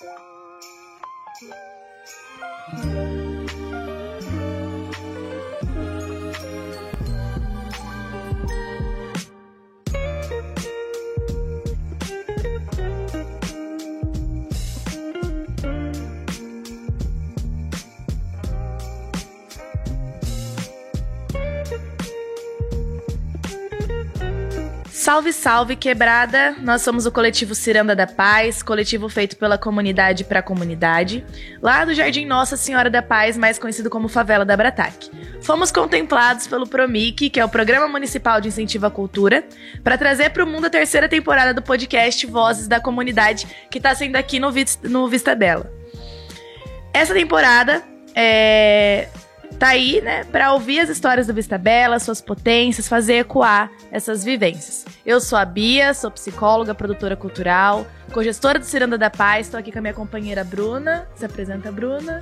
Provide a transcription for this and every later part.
Thank you. Salve, salve, quebrada! Nós somos o coletivo Ciranda da Paz, coletivo feito pela comunidade para a comunidade, lá do Jardim Nossa Senhora da Paz, mais conhecido como Favela da Brataque. Fomos contemplados pelo PROMIC, que é o Programa Municipal de Incentivo à Cultura, para trazer para o mundo a terceira temporada do podcast Vozes da Comunidade, que está sendo aqui no, no Vista Bela. Essa temporada é, tá aí, né, para ouvir as histórias do Vista Bela, suas potências, fazer ecoar essas vivências. Eu sou a Bia, sou psicóloga, produtora cultural, co-gestora do Ciranda da Paz, estou aqui com a minha companheira Bruna. Se apresenta, Bruna.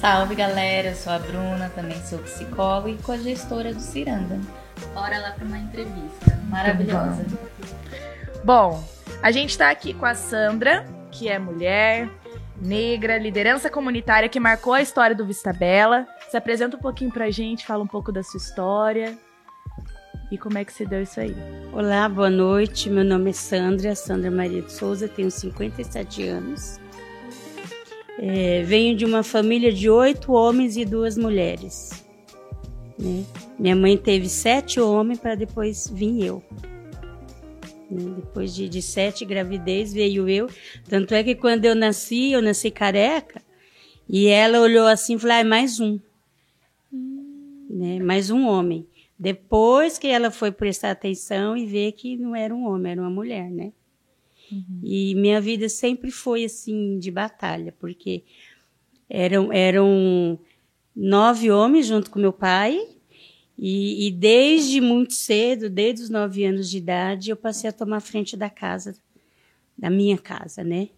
Salve, galera, eu sou a Bruna, também sou psicóloga e co-gestora do Ciranda. Bora lá para uma entrevista maravilhosa. Bom, a gente está aqui com a Sandra, que é mulher, negra, liderança comunitária que marcou a história do Vista Bela. Se apresenta um pouquinho pra gente, fala um pouco da sua história e como é que se deu isso aí. Olá, boa noite. Meu nome é Sandra, Sandra Maria de Souza, tenho 57 anos. É, venho de uma família de oito homens e duas mulheres. Né? Minha mãe teve sete homens para depois vir eu. Né? Depois de, de sete gravidez veio eu. Tanto é que quando eu nasci, eu nasci careca. E ela olhou assim e falou: ah, é mais um. Né? Mais um homem. Depois que ela foi prestar atenção e ver que não era um homem, era uma mulher, né? Uhum. E minha vida sempre foi assim de batalha, porque eram, eram nove homens junto com meu pai e, e, desde muito cedo, desde os nove anos de idade, eu passei a tomar frente da casa, da minha casa, né?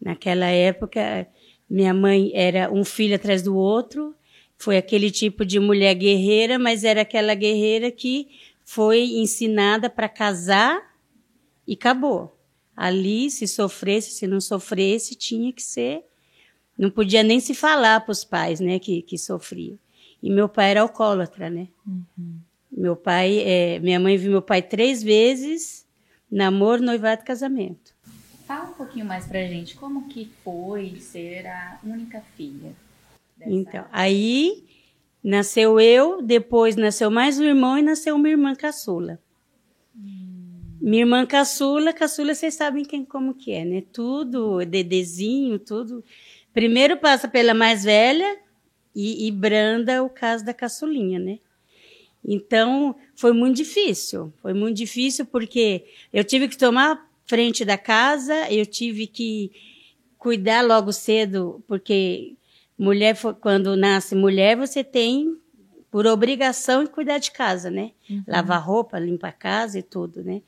Naquela época, minha mãe era um filho atrás do outro, foi aquele tipo de mulher guerreira, mas era aquela guerreira que foi ensinada para casar e acabou. Ali, se sofresse, se não sofresse, tinha que ser. Não podia nem se falar para os pais, né, que, que sofriam. E meu pai era alcoólatra, né? Uhum. Meu pai, é, minha mãe viu meu pai três vezes, namoro, noivado e casamento. Fala um pouquinho mais pra gente, como que foi ser a única filha? Então, aí nasceu eu, depois nasceu mais um irmão e nasceu uma irmã caçula. Hum. Minha irmã caçula, caçula vocês sabem quem como que é, né? Tudo, dedezinho, tudo. Primeiro passa pela mais velha, e, e branda o caso da caçulinha, né? Então, foi muito difícil. Foi muito difícil porque eu tive que tomar frente da casa, eu tive que cuidar logo cedo, porque mulher, quando nasce mulher, você tem por obrigação de cuidar de casa, né? Uhum. Lavar roupa, limpar a casa e tudo, né?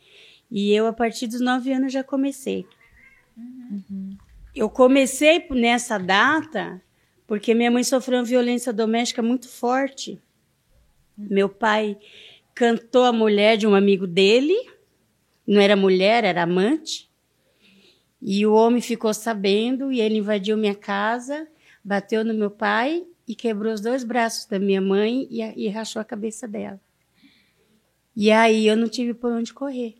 E eu, a partir dos nove anos, já comecei. Uhum. Eu comecei nessa data porque minha mãe sofreu uma violência doméstica muito forte. Meu pai cantou a mulher de um amigo dele, não era mulher, era amante. E o homem ficou sabendo e ele invadiu minha casa, bateu no meu pai e quebrou os dois braços da minha mãe e, e rachou a cabeça dela. E aí eu não tive por onde correr.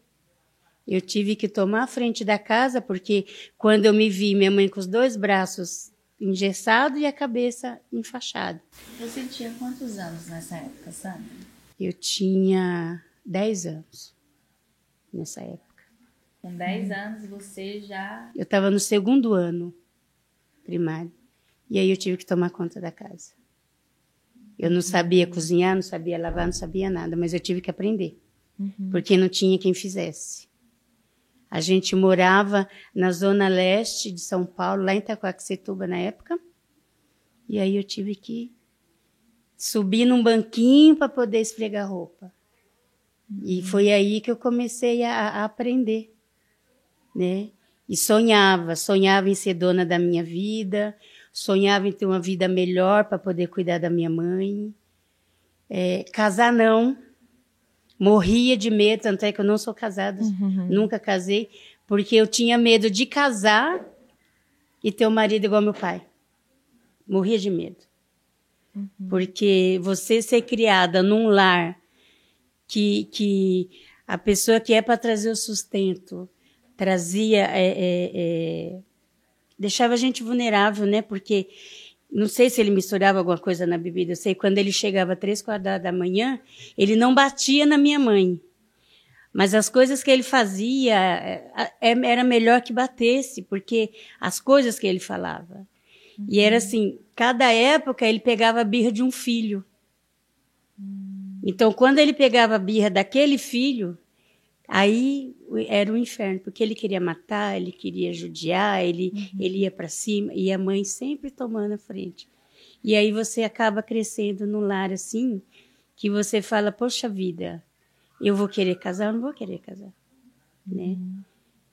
Eu tive que tomar a frente da casa, porque quando eu me vi minha mãe com os dois braços engessado e a cabeça enfaixada. Você tinha quantos anos nessa época, Sandra? Eu tinha 10 anos nessa época. Com 10 hum. anos você já. Eu estava no segundo ano primário. E aí eu tive que tomar conta da casa. Eu não sabia cozinhar, não sabia lavar, não sabia nada, mas eu tive que aprender. Uhum. Porque não tinha quem fizesse. A gente morava na zona leste de São Paulo, lá em Itacoaxetuba na época. E aí eu tive que subir num banquinho para poder esfregar roupa. Uhum. E foi aí que eu comecei a, a, aprender, né? E sonhava, sonhava em ser dona da minha vida, sonhava em ter uma vida melhor para poder cuidar da minha mãe. É, casar não, Morria de medo, tanto é que eu não sou casada, uhum. nunca casei, porque eu tinha medo de casar e ter um marido igual meu pai. Morria de medo. Uhum. Porque você ser criada num lar que, que a pessoa que é para trazer o sustento trazia. É, é, é, deixava a gente vulnerável, né? Porque não sei se ele misturava alguma coisa na bebida. Eu sei quando ele chegava três, quatro da manhã, ele não batia na minha mãe. Mas as coisas que ele fazia é, é, era melhor que batesse, porque as coisas que ele falava. Uhum. E era uhum. assim, cada época ele pegava a birra de um filho. Uhum. Então, quando ele pegava a birra daquele filho, aí era o inferno, porque ele queria matar, ele queria judiar, ele, uhum. ele ia para cima, e a mãe sempre tomando a frente. E aí você acaba crescendo num lar assim, que você fala, poxa vida, eu vou querer casar ou não vou querer casar, né? Uhum.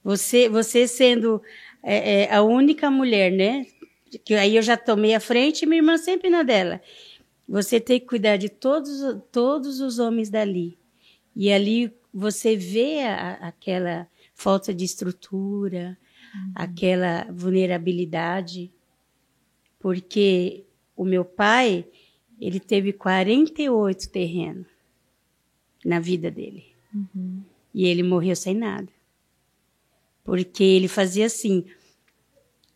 Você, você sendo é, é, a única mulher, né? Que aí eu já tomei a frente e minha irmã sempre na dela. Você tem que cuidar de todos, todos os homens dali. E ali você vê a, aquela falta de estrutura, uhum. aquela vulnerabilidade, porque o meu pai, ele teve 48 terrenos na vida dele. Uhum. E ele morreu sem nada. Porque ele fazia assim.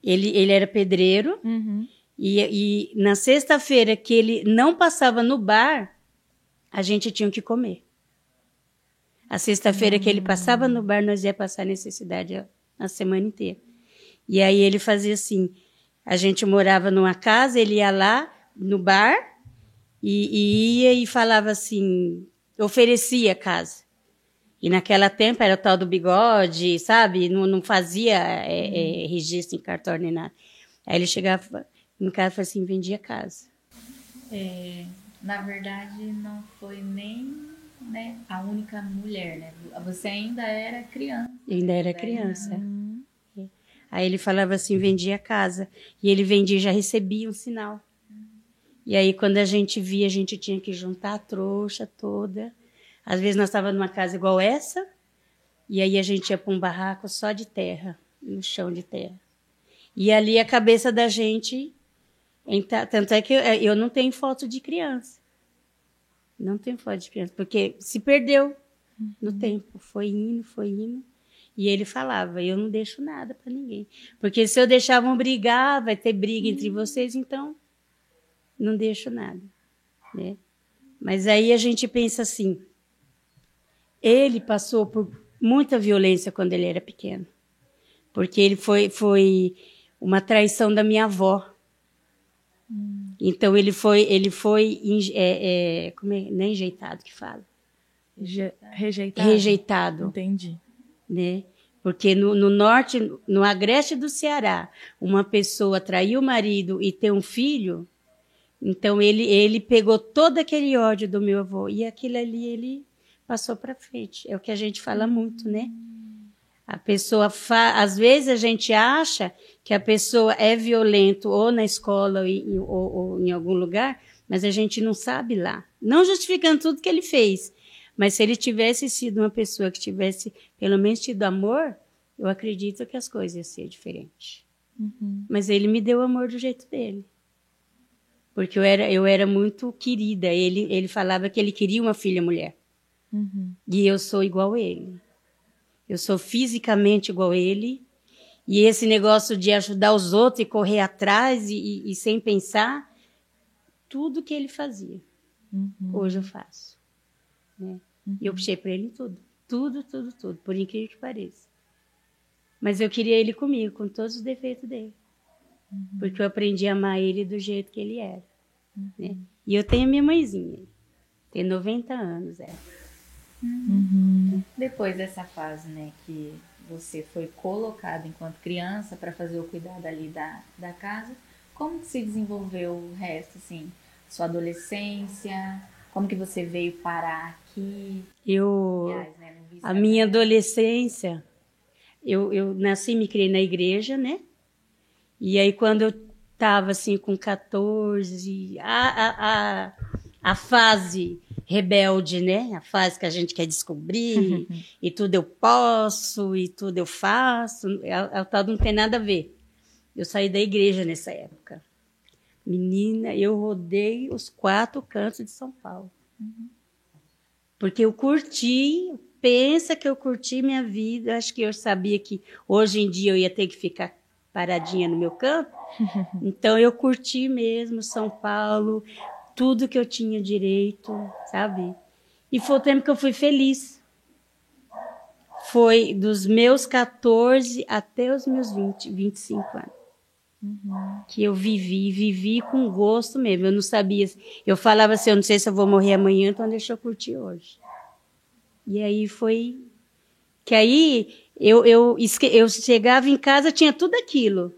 Ele, ele era pedreiro. Uhum. E, e na sexta-feira que ele não passava no bar, a gente tinha que comer. A sexta-feira que ele passava no bar, nós ia passar necessidade a, semana inteira. E aí ele fazia assim: a gente morava numa casa, ele ia lá no bar e, e ia e falava assim: oferecia casa. E naquela tempo era o tal do bigode, sabe? Não, não fazia é, é, registro em cartório nem nada. Aí ele chegava em casa e falava assim, vendia casa. É, na verdade, não foi nem né, a única mulher, né? Você ainda era criança. Eu ainda era criança. Uhum. Aí ele falava assim, vendia casa. E ele vendia e já recebia um sinal. E aí, quando a gente via, a gente tinha que juntar a trouxa toda. Às vezes, nós estávamos numa casa igual essa, e aí a gente ia para um barraco só de terra, no chão de terra. E ali a cabeça da gente. Tanto é que eu, eu não tenho foto de criança. Não tenho foto de criança, porque se perdeu no uhum. tempo. Foi indo, foi indo. E ele falava: Eu não deixo nada para ninguém. Porque se eu deixar, vão brigar, vai ter briga entre uhum. vocês, então não deixo nada, né? Mas aí a gente pensa assim, ele passou por muita violência quando ele era pequeno, porque ele foi foi uma traição da minha avó. Hum. Então ele foi ele foi é, é, como é, não é enjeitado que fala, rejeitado. Rejeitado. Entendi. Né? Porque no, no, norte, no agreste do Ceará, uma pessoa trair o marido e ter um filho, então ele ele pegou todo aquele ódio do meu avô e aquilo ali ele passou para frente. É o que a gente fala muito, né? A pessoa fa... às vezes a gente acha que a pessoa é violento ou na escola ou, ou, ou em algum lugar, mas a gente não sabe lá. Não justificando tudo que ele fez, mas se ele tivesse sido uma pessoa que tivesse pelo menos tido amor, eu acredito que as coisas iam ser diferentes. Uhum. Mas ele me deu amor do jeito dele porque eu era, eu era muito querida. Ele, ele falava que ele queria uma filha mulher. Uhum. E eu sou igual a ele. Eu sou fisicamente igual a ele. E esse negócio de ajudar os outros e correr atrás e, e, e sem pensar, tudo que ele fazia, uhum. hoje eu faço. Né? Uhum. E eu puxei para ele em tudo. Tudo, tudo, tudo. Por incrível que pareça. Mas eu queria ele comigo, com todos os defeitos dele. Uhum. Porque eu aprendi a amar ele do jeito que ele era. Uhum. Né? E eu tenho minha mãezinha. Tem 90 anos, é. Uhum. Depois dessa fase, né, que você foi colocada enquanto criança para fazer o cuidado ali da, da casa, como que se desenvolveu o resto, assim, sua adolescência? Como que você veio parar aqui? Eu, Aliás, né, a minha adolescência, eu, eu nasci e me criei na igreja, né? E aí, quando eu estava assim com 14, a, a, a, a fase rebelde, né? A fase que a gente quer descobrir, e tudo eu posso, e tudo eu faço, o tal não tem nada a ver. Eu saí da igreja nessa época. Menina, eu rodei os quatro cantos de São Paulo. Uhum. Porque eu curti, pensa que eu curti minha vida. Acho que eu sabia que hoje em dia eu ia ter que ficar paradinha no meu campo. Então eu curti mesmo São Paulo, tudo que eu tinha direito, sabe? E foi o tempo que eu fui feliz. Foi dos meus 14 até os meus 20, 25 anos. Uhum. Que eu vivi, vivi com gosto mesmo. Eu não sabia. Eu falava assim: eu não sei se eu vou morrer amanhã, então deixa eu curtir hoje. E aí foi. Que aí eu, eu, eu chegava em casa, tinha tudo aquilo.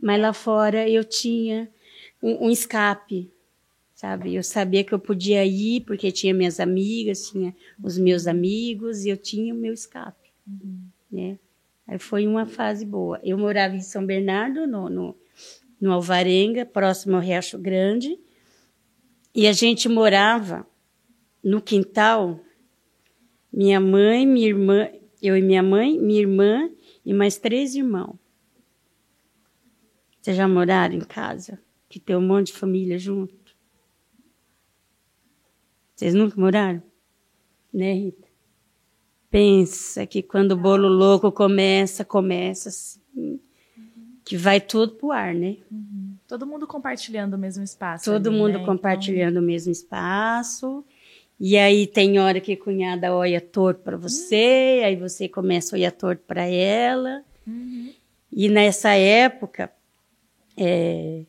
Mas lá fora eu tinha um, um escape, sabe? Eu sabia que eu podia ir porque tinha minhas amigas, tinha os meus amigos e eu tinha o meu escape, uhum. né? Aí foi uma fase boa. Eu morava em São Bernardo, no, no, no Alvarenga, próximo ao Riacho Grande, e a gente morava no quintal. Minha mãe, minha irmã, eu e minha mãe, minha irmã e mais três irmãos. Vocês já moraram em casa? Que tem um monte de família junto? Vocês nunca moraram? Né, Rita? Pensa que quando o bolo louco começa, começa assim, que vai tudo pro ar, né? Uhum. Todo mundo compartilhando o mesmo espaço. Todo ali, mundo né? compartilhando então... o mesmo espaço. E aí tem hora que a cunhada olha torto para você, uhum. aí você começa a olhar torto para ela. Uhum. E nessa época, é,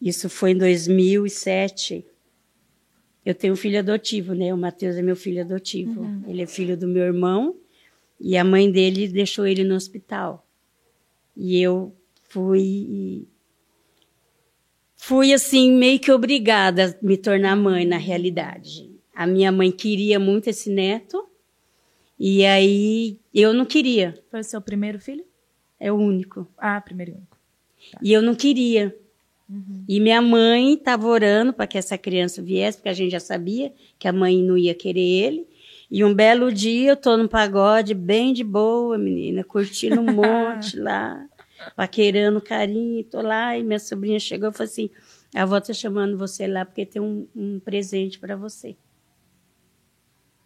isso foi em 2007, eu tenho um filho adotivo, né? O Matheus é meu filho adotivo. Uhum. Ele é filho do meu irmão e a mãe dele deixou ele no hospital. E eu fui fui assim meio que obrigada a me tornar mãe na realidade. A minha mãe queria muito esse neto e aí eu não queria. Foi o seu primeiro filho? É o único. Ah, primeiro e único. Tá. E eu não queria. Uhum. E minha mãe estava orando para que essa criança viesse, porque a gente já sabia que a mãe não ia querer ele. E um belo dia eu tô no pagode, bem de boa, menina, curtindo um monte lá, paquerando carinho, tô lá, e minha sobrinha chegou e falou assim: a avó tá chamando você lá porque tem um, um presente para você.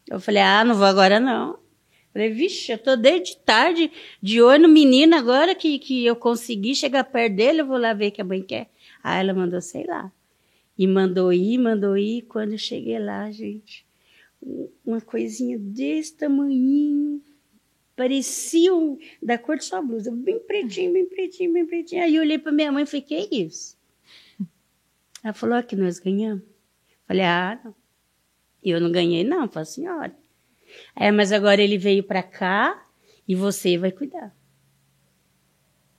Eu falei: ah, não vou agora não. Falei, vixe, eu tô desde tarde de olho no menino agora que, que eu consegui chegar perto dele, eu vou lá ver o que a mãe quer. Aí ela mandou, sei lá. E mandou ir, mandou ir. Quando eu cheguei lá, gente, uma coisinha desse tamanhinho, parecia um, da cor de sua blusa, bem pretinho, bem pretinho, bem pretinho. Aí eu olhei para minha mãe e falei, que é isso? Ela falou, aqui nós ganhamos. Falei, ah, não. Eu não ganhei, não, falei, senhora. É, mas agora ele veio para cá e você vai cuidar.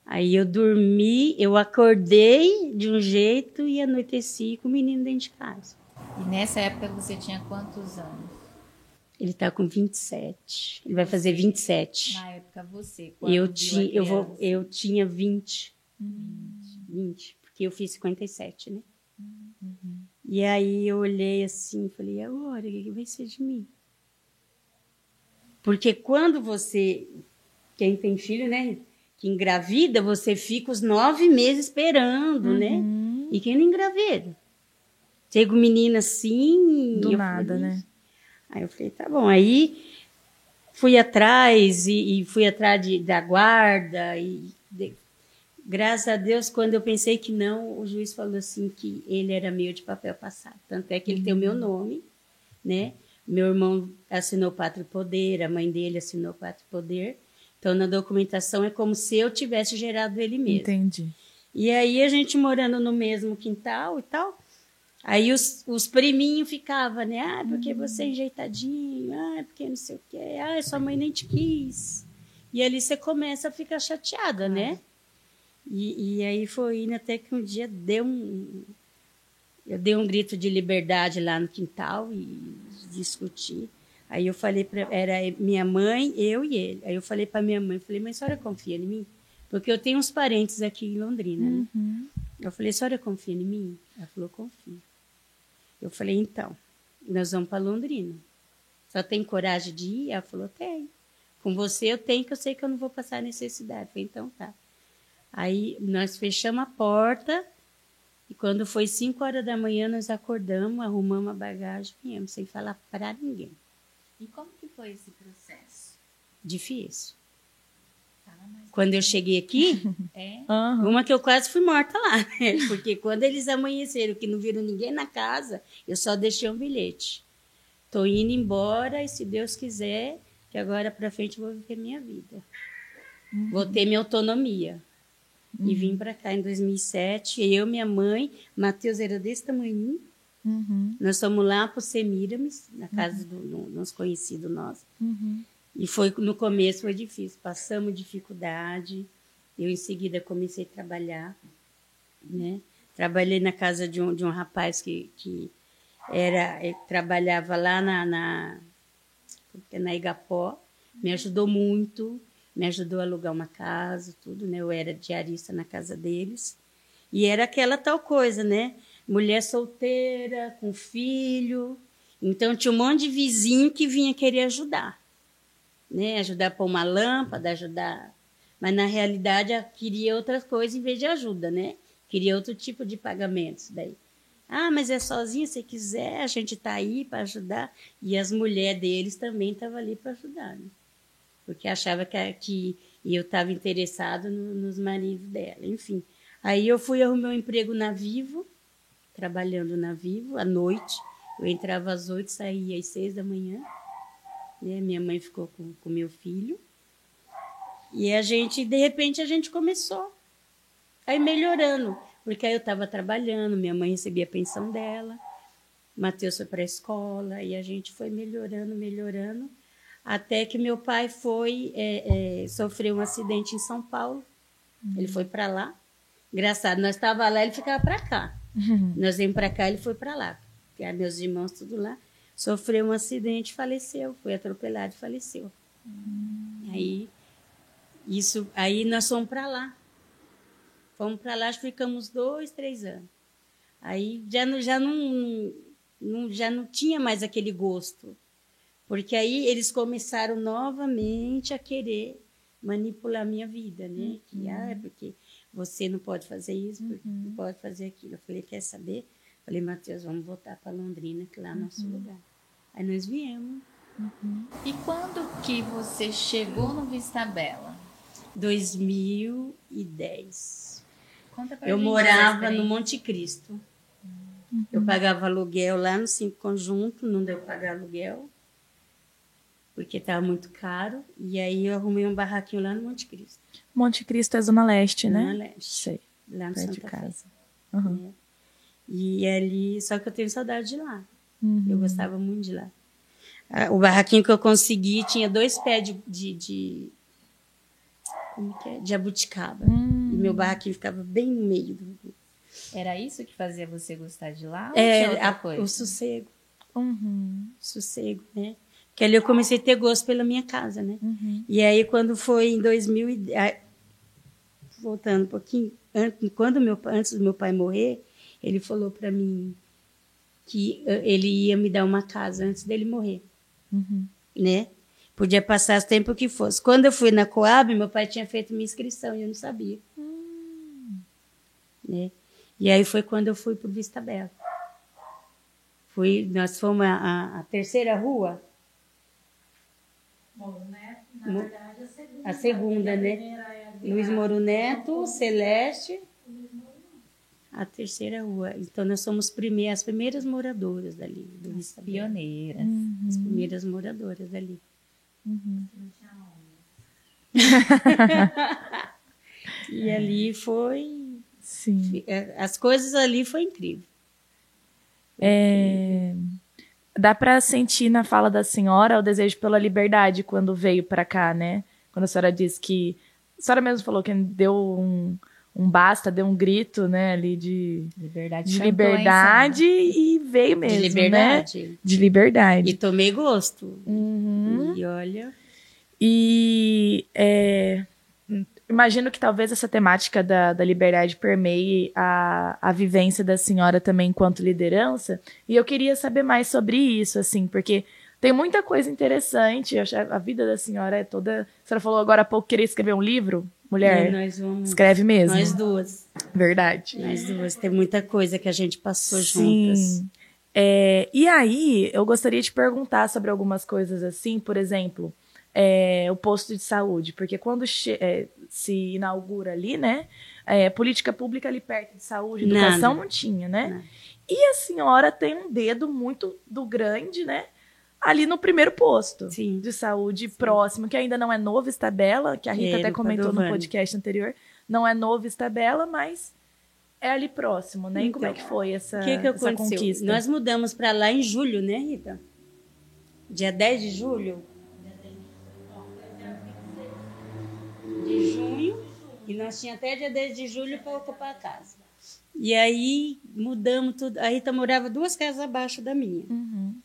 Aí eu dormi, eu acordei de um jeito e anoiteci com o menino dentro de casa. E nessa época você tinha quantos anos? Ele está com 27. Ele vai fazer 27. Na época você, quando eu tinha, eu vou, eu tinha 20. Uhum. 20, porque eu fiz 57, né? Uhum. E aí eu olhei assim, falei, agora o que vai ser de mim? Porque quando você, quem tem filho, né? Que engravida, você fica os nove meses esperando, né? uhum. né? E quem não engravida? Chega o menino assim. Do nada, falei, né? Aí eu falei, tá bom. Aí fui atrás e, e fui atrás de, da guarda e de, graças a Deus, quando eu pensei que não, o juiz falou assim que ele era meio de papel passado. Tanto é que ele uhum. tem o meu uhum. nome, né? Meu irmão assinou Pátrio Poder, a mãe dele assinou Pátrio Poder. Então, na documentação é como se eu tivesse gerado ele mesmo. Entendi. E aí, a gente morando no mesmo quintal e tal, aí os, os priminhos ficavam, né? Ah, porque você é enjeitadinho, ah, porque não sei o quê, ah, sua mãe nem te quis. E ali você começa a ficar chateada, né? E, e aí foi indo até que um dia deu um. Eu dei um grito de liberdade lá no quintal e discuti. Aí eu falei para era minha mãe, eu e ele. Aí eu falei para minha mãe, falei, mas a senhora confia em mim? Porque eu tenho uns parentes aqui em Londrina, né? Uhum. Eu falei, a senhora confia em mim? Ela falou, confio. Eu falei, então, nós vamos para Londrina. Só tem coragem de ir? Ela falou, tem. Com você eu tenho, que eu sei que eu não vou passar necessidade. Eu falei, então tá. Aí nós fechamos a porta e quando foi 5 horas da manhã nós acordamos, arrumamos a bagagem e viemos sem falar para ninguém. E como que foi esse processo? Difícil. Quando eu cheguei aqui, É? Uma que eu quase fui morta lá, né? Porque quando eles amanheceram, que não viram ninguém na casa, eu só deixei um bilhete. Tô indo embora e se Deus quiser, que agora para frente eu vou viver minha vida. Vou ter minha autonomia. E vim para cá em 2007, eu, minha mãe, Matheus era desse tamanho. Uhum. Nós fomos lá para o Semiramis, na casa do, do nosso conhecido nosso. Uhum. E foi no começo foi difícil, passamos dificuldade. Eu em seguida comecei a trabalhar, né? Trabalhei na casa de um, de um rapaz que, que era eh, trabalhava lá na, na na Igapó, me ajudou muito, me ajudou a alugar uma casa, tudo, né? Eu era diarista na casa deles. E era aquela tal coisa, né? Mulher solteira, com filho. Então tinha um monte de vizinho que vinha querer ajudar né? Ajudar a pôr uma lâmpada, ajudar. Mas na realidade queria outras coisas em vez de ajuda, né? Queria outro tipo de pagamentos daí. Ah, mas é sozinha, se quiser, a gente tá aí para ajudar. E as mulheres deles também estavam ali para ajudar, né? Porque achava que, que eu estava interessado no- nos maridos dela, enfim. Aí eu fui arrumar um emprego na Vivo, trabalhando na Vivo, à noite. Eu entrava às oito, saía às seis da manhã né? Minha mãe ficou com com meu filho. E a gente, de repente, a gente começou a ir melhorando. Porque aí eu estava trabalhando, minha mãe recebia a pensão dela, Matheus foi para a escola, e a gente foi melhorando, melhorando, até que meu pai foi, é, é, sofreu um acidente em São Paulo. Ele foi para lá. Engraçado, nós estava lá, ele ficava para cá. Nós viemos para cá, ele foi para lá. Porque meus irmãos tudo lá. Sofreu um acidente, faleceu, foi atropelado e faleceu. Aí isso, aí nós fomos para lá. Fomos para lá, ficamos dois, três anos. Aí já não, já não, não, já não tinha mais aquele gosto. Porque aí eles começaram novamente a querer manipular a minha vida, né? Que, ah, é porque você não pode fazer isso, porque não pode fazer aquilo. Eu falei, quer saber? Falei, Matheus, vamos voltar para Londrina, que lá é nosso lugar. Aí nós viemos. E quando que você chegou no Vista Bela? 2010. Conta pra Eu morava no. Monte Cristo. Eu pagava aluguel lá no Cinco Conjunto, não deu pagar aluguel, porque estava muito caro. E aí eu arrumei um barraquinho lá no Monte Cristo, Monte Cristo é Zona Leste, na né? Leste, Sei, lá no Santa de Fé. casa. Uhum. né? E ali, só que eu tenho saudade de lá. Uhum. Eu gostava muito de lá. O barraquinho que eu consegui tinha dois pés de, de, de como que é? De abuticaba. Hum. E meu barraquinho ficava bem no meio do. Era isso que fazia você gostar de lá? Ou É, tinha outra a- coisa? o sossego. Uhum. sossego, né? Que ali eu comecei a ter gosto pela minha casa, né? Uhum. E aí quando foi em 2000 e- ah, voltando um pouquinho, antes, quando meu antes do meu pai morrer, ele falou para mim que eh, ele ia me dar uma casa antes dele morrer, Uhum. né? Podia passar o tempo que fosse. Quando eu fui na Coab, meu pai tinha feito minha inscrição e eu não sabia. Né? E aí foi quando eu fui para Vista Bela. Fui, nós fomos a- a terceira rua. Mo- a segunda, né? Luiz Moro Neto, Celeste. A terceira rua. Então nós somos prime as primeiras moradoras dali, do Vista Bela. Pioneiras. As primeiras moradoras dali. e ali foi. Sim. As coisas ali foi incrível. É, Dá pra sentir na fala da senhora o desejo pela liberdade quando veio pra cá, né? Quando a senhora disse que. A senhora mesmo falou que deu um, um basta, deu um grito, né, ali de, Liberdade. de hein, liberdade e veio mesmo. de Né? liberdade. De liberdade. E tomei gosto. Uhum. E olha. E é, imagino que talvez essa temática da, da liberdade permeie a, a vivência da senhora também enquanto liderança. E eu queria saber mais sobre isso, assim, porque tem muita coisa interessante. A vida da senhora é toda. A senhora falou agora há pouco que queria escrever um livro, Mulher, E nós vamos. escreve mesmo. Nós duas. Verdade. Nós duas. Tem muita coisa que a gente passou juntas. Sim. É, e aí, eu gostaria de perguntar sobre algumas coisas assim, por exemplo, é, o posto de saúde, porque quando é, se inaugura ali, né, é, política pública ali perto de saúde, Nada. educação não tinha, né? Nada. E a senhora tem um dedo muito do grande, né, ali no primeiro posto Sim. de saúde próximo, que ainda não é novo Estabela, que a Rita É, até do comentou no podcast anterior, não é novo Estabela, mas é ali próximo, né? E como é Então, que foi essa, O que, que essa conquista? Nós mudamos para lá em julho, né, Rita? Dia 10 de julho. De junho. E nós tínhamos até dia 10 de julho para ocupar a casa. E aí mudamos tudo. A Rita morava duas casas abaixo da minha. Uhum.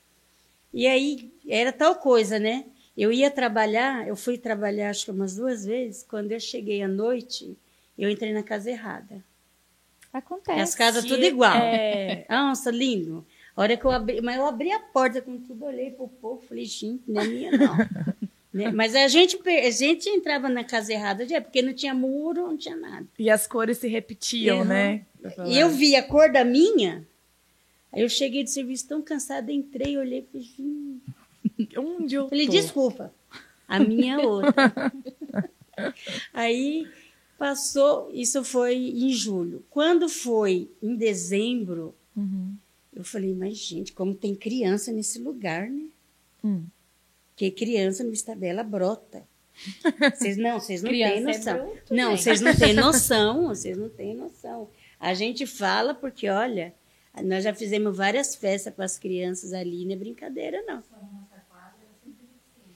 E aí era tal coisa, né? Eu ia trabalhar, eu fui trabalhar acho que umas duas vezes. Quando eu cheguei à noite, eu entrei na casa errada. Acontece. As casas tudo igual. é- Nossa, lindo. A hora que eu abri, mas eu abri a porta com tudo, olhei pro povo, falei, gente, não é minha, não. Né? Mas a gente, a gente entrava na casa errada, já, porque não tinha muro, não tinha nada. E as cores se repetiam, Uhum. né? E eu vi a cor da minha, aí eu cheguei de serviço tão cansada, entrei, olhei, falei, gente, Onde eu Falei, tô? desculpa, a minha é outra. Aí passou, isso foi em julho. Quando foi em dezembro, Uhum. eu falei, mas gente, como tem criança nesse lugar, né? Hum. Porque criança no Estabela brota. Vocês não, vocês não têm é noção. bruto, não, vocês não têm noção, vocês não têm noção. A gente fala porque, olha, nós já fizemos várias festas para as crianças ali, não é brincadeira, não.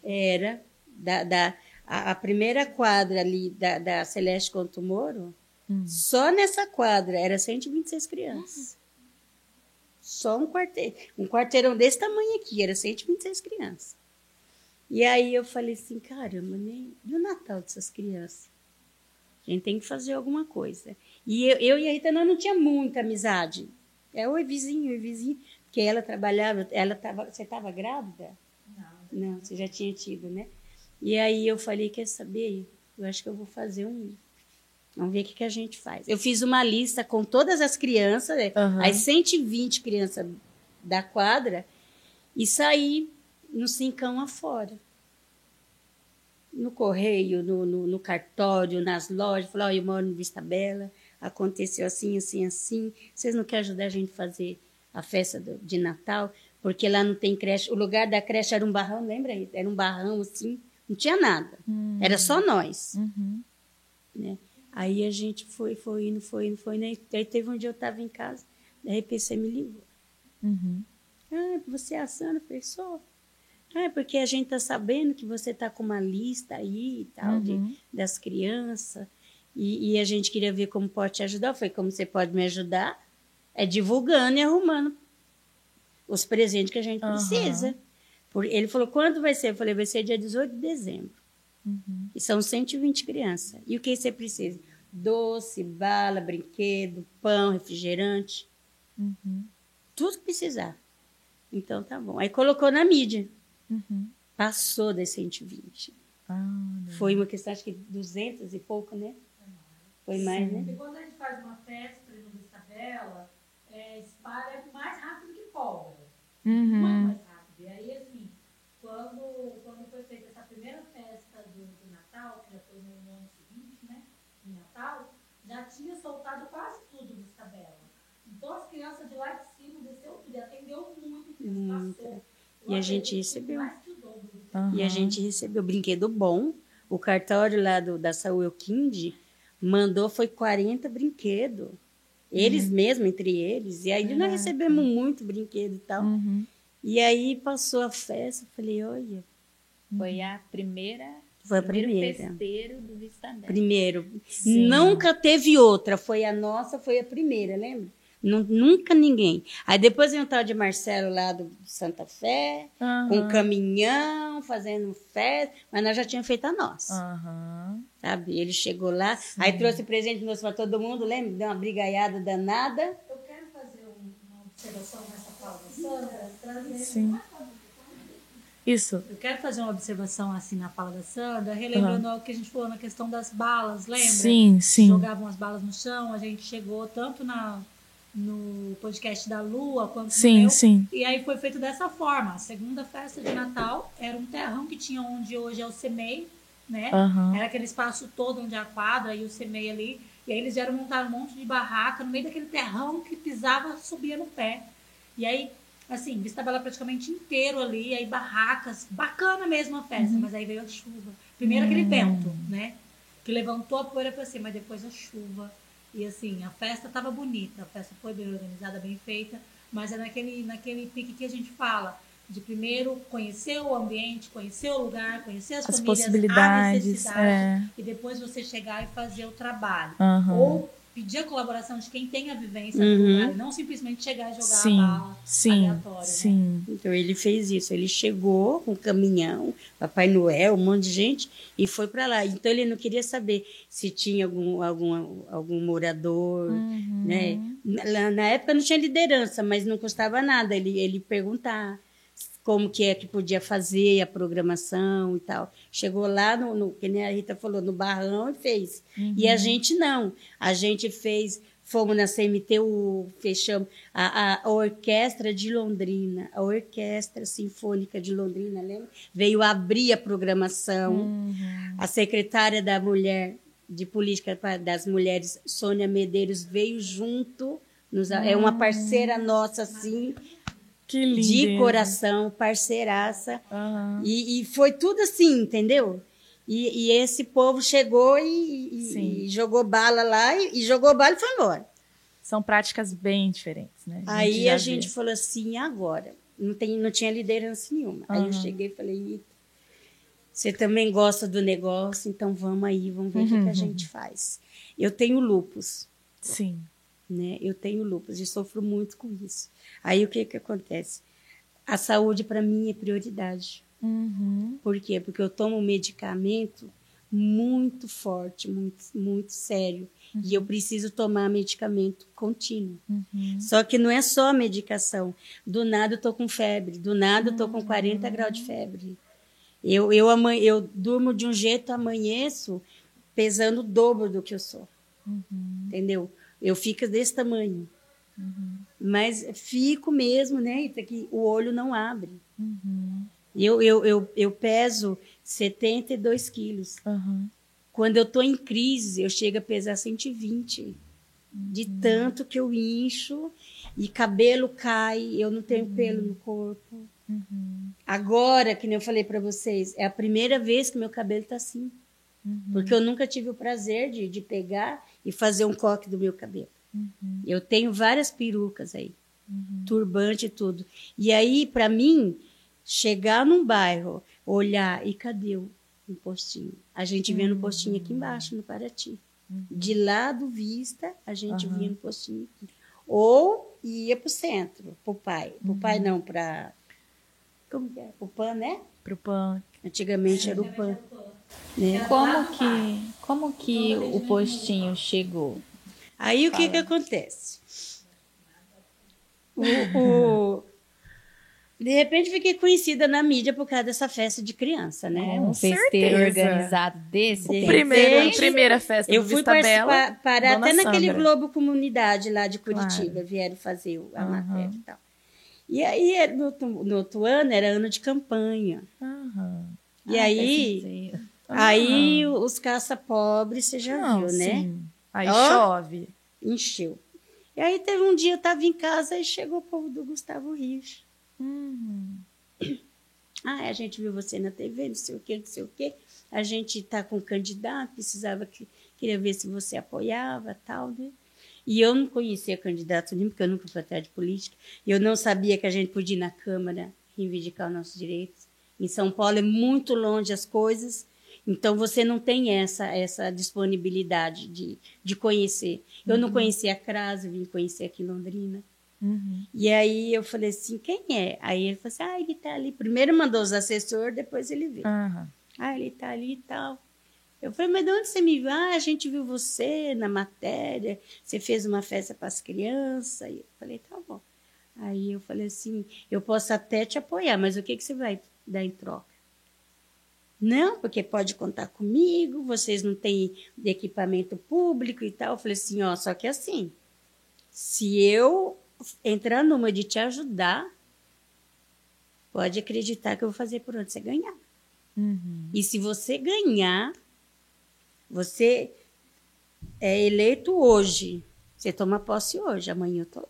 Era. Da, da, a, a primeira quadra ali da, da Celeste Conto Moro, Hum. só nessa quadra era 126 crianças. Só um quarteirão. Um quarteirão desse tamanho aqui, era 126 crianças. E aí eu falei assim, caramba, nem... e o Natal dessas crianças? A gente tem que fazer alguma coisa. E eu, eu e a Rita, nós não tinha muita amizade. É, oi vizinho, oi vizinho. Porque ela trabalhava, ela tava, você estava grávida? Não. Não, você já tinha tido, né? E aí eu falei, quer saber? Eu acho que eu vou fazer um... Vamos ver o que, que a gente faz. Eu fiz uma lista com todas as crianças? Aham. as 120 crianças da quadra, e saí no cincão afora. No correio, no, no, no cartório, nas lojas. Falei, olha, eu moro no Vista Bela, aconteceu assim, assim, assim. Vocês não querem ajudar a gente a fazer a festa do- de Natal? Porque lá não tem creche. O lugar da creche era um barrão, lembra? Rita? Era um barrão assim, não tinha nada. Era só nós. Uhum. né? Aí a gente foi, foi indo, foi indo, foi indo. Aí teve um dia eu estava em casa, de repente você me ligou. Uhum. Ah, você é a Sandra? Eu falei, sou. É porque a gente tá sabendo que você tá com uma lista aí e tal, de, Uhum. das crianças, e, e a gente queria ver como pode te ajudar. Falei, como você pode me ajudar? É divulgando e arrumando os presentes que a gente Aham. precisa. Por, ele falou, quando vai ser? Eu falei, vai ser dia 18 de dezembro. Uhum. E são 120 crianças. E o que você precisa? Doce, bala, brinquedo, pão, refrigerante, Uhum. tudo que precisar. Então tá bom. Aí colocou na mídia. Uhum. Passou das 120. Ah, Foi uma questão, acho que 200 e pouco, né? Foi mais, Sim. né? Porque quando a gente faz uma festa ali no Vista Bela, é, espalha mais rápido que pólvora. Muito Uhum. mais rápido. E aí, assim, quando, quando foi feita essa primeira festa do, do Natal, que já foi no ano seguinte, né? Em Natal, já tinha soltado quase tudo no Vista Bela. Então as crianças de lá de cima desceu tudo e atendeu muito, Muito. passou. E a gente recebeu. Dobro. E a gente recebeu brinquedo bom. O cartório lá do, da Saúl Kind mandou foi 40 brinquedos. Eles mesmos, entre eles. E aí nós recebemos muito brinquedo e tal. Uhum. E aí passou a festa, eu falei, olha, Foi a primeira. Foi a primeiro primeira. festeiro do Vista primeiro. Sim. Nunca teve outra, foi a nossa, foi a primeira, lembra? Nu- Nunca ninguém. Aí depois veio o tal de Marcelo lá do Santa Fé, com Aham. caminhão, fazendo festa, mas nós já tínhamos feito a nossa, Aham. sabe? Ele chegou lá, aí trouxe presente nosso para todo mundo, lembra? Deu uma brigaiada danada. Eu quero fazer um- uma observação nessa fala da Sandra, trazer Sim. Isso. Eu quero fazer uma observação assim na fala da Sandra, relembrando algo que a gente falou na questão das balas, lembra? Sim, sim. Jogavam as balas no chão, a gente chegou tanto na, no podcast da Lua quanto Sim, meu. sim. E aí foi feito dessa forma. A segunda festa de Natal era um terrão que tinha onde hoje é o CEMEI, né? Aham. Era aquele espaço todo onde é a quadra e o CEMEI ali. E aí eles vieram montar um monte de barraca no meio daquele terrão que pisava, subia no pé. E aí, assim, Vista Bela praticamente inteiro ali, aí barracas, bacana mesmo a festa, mas aí veio a chuva. Primeiro aquele vento, né? Que levantou a poeira pra cima, mas depois a chuva. E assim, a festa tava bonita, a festa foi bem organizada, bem feita, mas é naquele, naquele pique que a gente fala. De primeiro conhecer o ambiente, conhecer o lugar, conhecer as, As famílias, a possibilidades. necessidade, É. e depois você chegar e fazer o trabalho. Aham. Ou pedir a colaboração de quem tem a vivência do Uhum. lugar, e não simplesmente chegar e jogar Sim, a bala sim, aleatória. né? sim. Então ele fez isso. Ele chegou com um caminhão, Papai Noel, um monte de gente, e foi para lá. Então ele não queria saber se tinha algum, algum, algum morador, Uhum. né? Na, na época não tinha liderança, mas não custava nada ele, ele perguntar como que é que podia fazer a programação e tal. Chegou lá, no, no, que nem a Rita falou, no barrão e fez. E a gente não. A gente fez, fomos na CMTU, fechamos a, a orquestra de Londrina, a orquestra sinfônica de Londrina, lembra? Veio abrir a programação. A secretária da mulher de política das mulheres, Sônia Medeiros, veio junto. nos- é uma parceira nossa, assim, Que lindo. de coração, parceiraça. Aham. E, e foi tudo assim, entendeu? E, e esse povo chegou e, e- jogou bala lá e, jogou bala e foi embora. São práticas bem diferentes, né? Aí já a gente vê. falou assim, agora? Não, tem, não tinha liderança nenhuma. Aí eu cheguei e falei, "Ih, você também gosta do negócio, então vamos aí, vamos ver o que, Uhum. que a gente faz. Eu tenho lupus, Sim. Né? Eu tenho lupus e sofro muito com isso. Aí o que que acontece? A saúde para mim é prioridade. Uhum. Por quê? Porque eu tomo um medicamento muito forte, muito, muito sério. E eu preciso tomar medicamento contínuo. Uhum. Só que não é só a medicação. Do nada eu tô com febre, do nada eu tô com 40 graus de febre. Eu, eu, aman- eu durmo de um jeito, amanheço pesando o dobro do que eu sou. Entendeu? Eu fico desse tamanho. Mas fico mesmo, né? Ita, que o olho não abre. Eu, eu, eu, eu peso 72 quilos. Aham. Quando eu tô em crise, eu chego a pesar 120. De tanto que eu incho e cabelo cai, eu não tenho pelo no corpo. Agora, que nem eu falei para vocês, é a primeira vez que meu cabelo tá assim. Porque eu nunca tive o prazer de, de pegar e fazer um coque do meu cabelo. Eu tenho várias perucas aí, turbante e tudo. E aí, para mim, chegar num bairro, olhar e cadê o um postinho? A gente vê no postinho aqui embaixo, no Paraty. De lado vista, a gente via no postinho aqui. Ou ia pro centro, pro pai. Pro pai não, para como que é? O PAN, né? Pro PAN. Antigamente era o PAN. Né? Como que, como que o postinho chegou? Aí o que que acontece? O, o- De repente fiquei conhecida na mídia por causa dessa festa de criança, né? um festeiro certeza. organizado desse. Primeiro, repente, primeira festa Eu do fui Vista Bela. parar Dona até naquele Sandra. Globo Comunidade lá de Curitiba, Claro. vieram fazer a Aham. matéria e tal. E aí, era- no, outro- no outro ano, era ano de campanha. Aham. E Ah, aí, aí os caça-pobres, você já Não, viu, né? sim. Aí Ó. chove. Encheu. E aí teve um dia, eu estava em casa e chegou o povo do Gustavo Rios. Uhum. Ah, a gente viu você na TV, não sei o quê, não sei o quê. A gente está com um candidato, precisava que queria ver se você apoiava, tal, né? E eu não conhecia candidato nenhum, porque eu nunca fui atrás de política. E eu não sabia que a gente podia ir na Câmara reivindicar os nossos direitos. Em São Paulo é muito longe as coisas, então você não tem essa essa disponibilidade de, de conhecer. Eu não conhecia a Crase, vim conhecer aqui em Londrina. Uhum. E aí eu falei assim, quem é? Aí ele falou assim, ah, ele tá ali. Primeiro mandou os assessores, depois ele veio. Aham. Ah, ele tá ali e tal. Eu falei, mas de onde você me viu? Ah, a gente viu você na matéria, você fez uma festa para as crianças. E eu falei, tá bom. Aí eu falei assim, eu posso até te apoiar, mas o que, que você vai dar em troca. Não, porque pode contar comigo, vocês não têm equipamento público e tal. Eu falei assim, ó, só que assim, se eu entrar numa de te ajudar, pode acreditar que eu vou fazer por onde você ganhar. Uhum. E se você ganhar, você é eleito hoje. Você toma posse hoje, amanhã eu tô.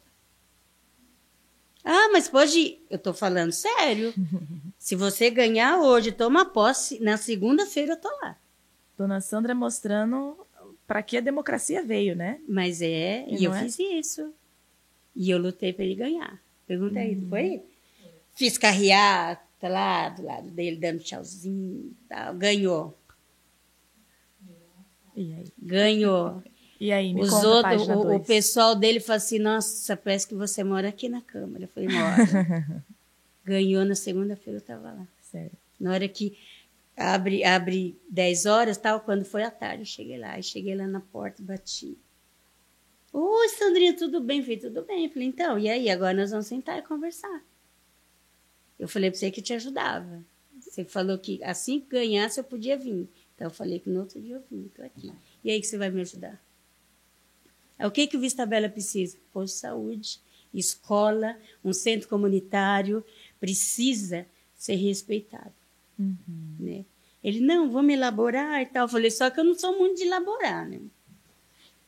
Ah, mas pode. Eu tô falando sério. se você ganhar hoje, toma posse, na segunda-feira eu tô lá. Dona Sandra mostrando para que a democracia veio, né? Mas é, E e, eu é? fiz isso. E eu lutei para ele ganhar. Pergunta aí, Uhum. foi? Fiz carreata lá do lado dele, dando tchauzinho tal. Ganhou. E aí? Ganhou. E aí, me Os outros, o, o pessoal dele falou assim: Nossa, parece que você mora aqui na Câmara. Eu falei: Mora. Ganhou na segunda-feira, eu estava lá. Sério. Na hora que abre, abre 10 horas, tal, quando foi à tarde, eu cheguei lá. E cheguei lá na porta, bati. Oi, Sandrinha, tudo bem? Falei, tudo bem. Eu falei, então, e aí? Agora nós vamos sentar e conversar. Eu falei pra você que te ajudava. Você falou que assim que ganhasse eu podia vir. Então eu falei que no outro dia eu vim, tô aqui. E aí que você vai me ajudar? É o que, que o Vista Bela precisa? Posto de saúde, escola, um centro comunitário, precisa ser respeitado. Uhum. Né? Ele, não, vamos elaborar e tal. Eu falei, só que eu não sou muito de elaborar, né?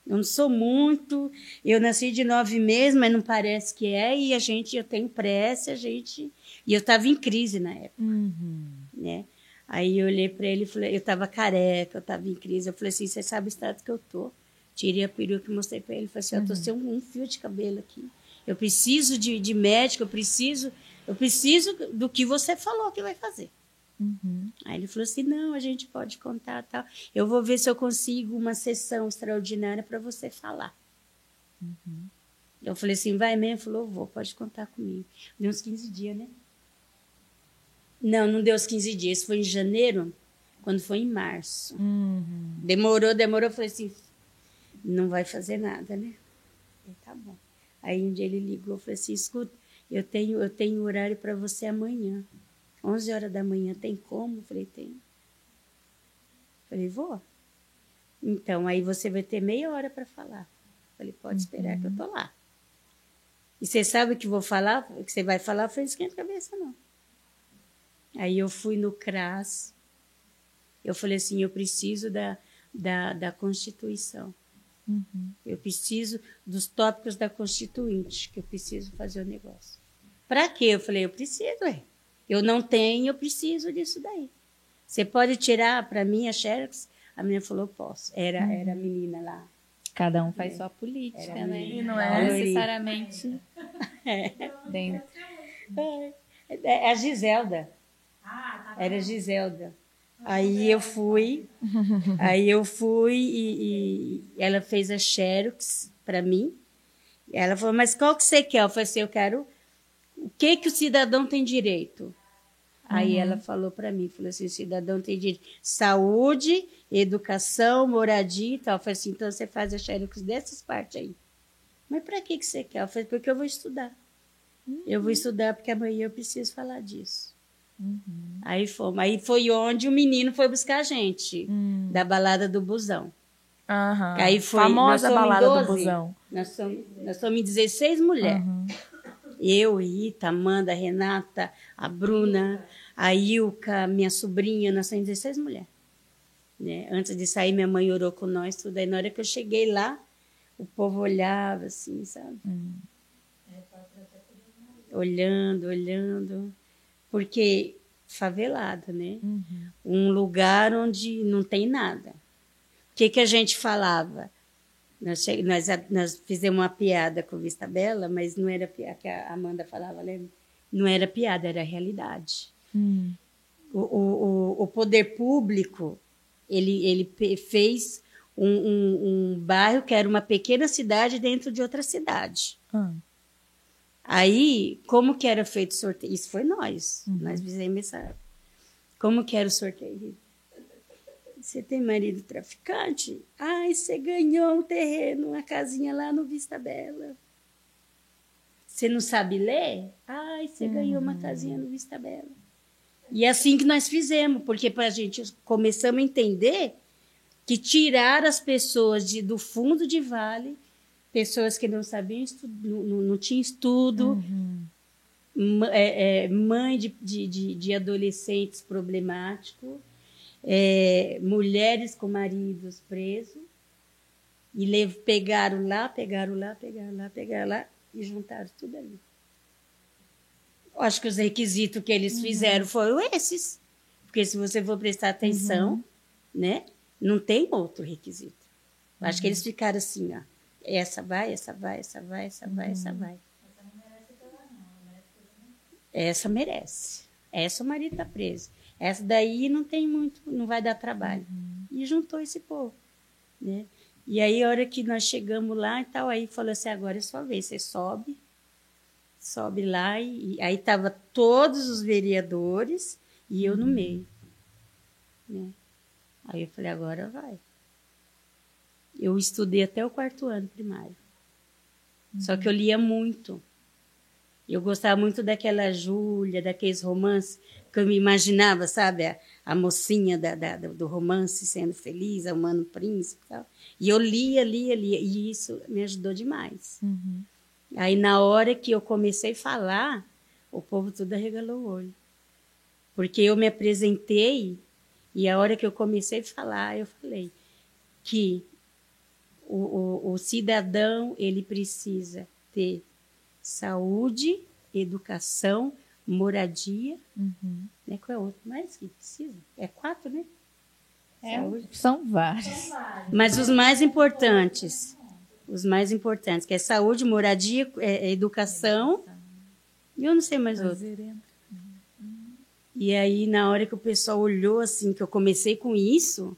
Eu não sou muito. Eu nasci de nove meses, mas não parece que é. E a gente, eu tenho pressa, a gente. E eu estava em crise na época, Uhum. né? Aí eu olhei para ele e falei, eu estava careca, eu estava em crise. Eu falei assim, você sabe o estado que eu tô? Tirei a peruca e mostrei para ele. Falei assim, eu tô sem um, um fio de cabelo aqui. Eu preciso de, de médico, eu preciso, eu preciso do que você falou que vai fazer. Uhum. Aí ele falou assim: não, a gente pode contar tal. Eu vou ver se eu consigo uma sessão extraordinária para você falar. Eu falei assim: vai mesmo? Ele falou: vou, pode contar comigo. Deu uns 15 dias, né? Não, não deu uns 15 dias. Foi em janeiro, quando foi em março. Uhum. Demorou, demorou. Eu falei assim: não vai fazer nada, né? Ele, tá bom. Aí um dia ele ligou, eu falei assim: escuta, eu tenho, eu tenho horário para você amanhã. 11 horas da manhã, tem como? Falei: tem. Falei: vou. Então, aí você vai ter meia hora para falar. Falei: pode esperar que eu tô lá. E você sabe o que vou falar? O que você vai falar? Falei: esquenta a cabeça, não. Aí eu fui no CRAS. Eu falei assim: eu preciso da, da, da Constituição. Uhum. Eu preciso dos tópicos da Constituinte, que eu preciso fazer o negócio. Para quê? Eu falei, eu preciso, é. Eu não tenho, eu preciso disso daí. Você pode tirar para mim a Xerox? A menina falou, posso. Era, era a menina lá. Cada um faz sua política, Era né? meio- não é? necessariamente dentro. É a Giselda. Ah, tá Era a Giselda. Aí eu fui, aí eu fui e, e ela fez a Xerox para mim. Ela falou, mas qual que você quer? Eu falei assim, eu quero o que que o cidadão tem direito. Aí ela falou para mim, falou assim, o cidadão tem direito saúde, educação, moradia e tal. Eu falei assim, então você faz a Xerox dessas partes aí. Mas para que que você quer? Eu falei, porque eu vou estudar. Eu vou estudar porque amanhã eu preciso falar disso. Aí fomos. Aí foi onde o menino foi buscar a gente, Hum. da balada do busão. Aí foi. Famosa balada do 12. busão. Nós somos, nós somos em 16 mulheres. Eu, Rita, Amanda, Renata, a Bruna, a Ilka, minha sobrinha, nós somos 16 mulheres. Né? Antes de sair, minha mãe orou com nós, tudo. Aí na hora que eu cheguei lá, o povo olhava assim, sabe? Hum. Olhando, olhando. Porque favelado, né? Uhum. um lugar onde não tem nada. O que, que a gente falava? Nós, nós, nós fizemos uma piada com Vista Bela, mas não era piada que a Amanda falava, lembra? Não era piada, era realidade. Hum. O, o, o- poder público, ele, ele fez um, um, um bairro que era uma pequena cidade dentro de outra cidade. Ah. Aí, como que era feito o sorteio? Isso foi nós. Nós fizemos essa. Como que era o sorteio? Você tem marido traficante? Ai, você ganhou um terreno, uma casinha lá no Vista Bela. Você não sabe ler? Ai, você ganhou uma casinha no Vista Bela. E é assim que nós fizemos, porque para a gente começamos a entender que tirar as pessoas de, do fundo de vale, pessoas que não sabiam não, não, tinham estudo, uhum. é, é, mãe de, de, de, adolescentes problemáticos, é, mulheres com maridos presos, e lev, pegaram lá, pegaram lá, pegaram lá, pegaram lá e juntaram tudo ali. Acho que os requisitos que eles uhum. fizeram foram esses. Porque se você for prestar atenção, uhum. né? Não tem outro requisito. Uhum. Acho que eles uhum. ficaram assim, ó. Essa vai, essa vai, essa vai, essa vai, essa uhum. vai. Essa merece. Essa o marido tá preso. Essa daí não tem muito, não vai dar trabalho. Uhum. E juntou esse povo, né? E aí, a hora que nós chegamos lá e tal, aí falou assim, agora é sua vez, você sobe, sobe lá, e, e aí tava todos os vereadores e eu no meio, né? Aí eu falei, agora vai. Eu estudei até o quarto ano primário. Uhum. Só que eu lia muito. Eu gostava muito daquela Júlia, daqueles romances que eu me imaginava, sabe? A, a mocinha da, da, do romance sendo feliz, a humano príncipe e tal. E eu lia, lia, lia. E isso me ajudou demais. Uhum. Aí, na hora que eu comecei a falar, o povo tudo arregalou o olho. Porque eu me apresentei e a hora que eu comecei a falar, eu falei que o, o, o cidadão ele precisa ter saúde, educação, moradia, uhum. né? Qual é outro mais que precisa? É quatro, né? É, são vários. Mas os mais importantes, os mais importantes, que é saúde, moradia, é, é educação, e eu não sei mais outro. E aí, na hora que o pessoal olhou assim, que eu comecei com isso,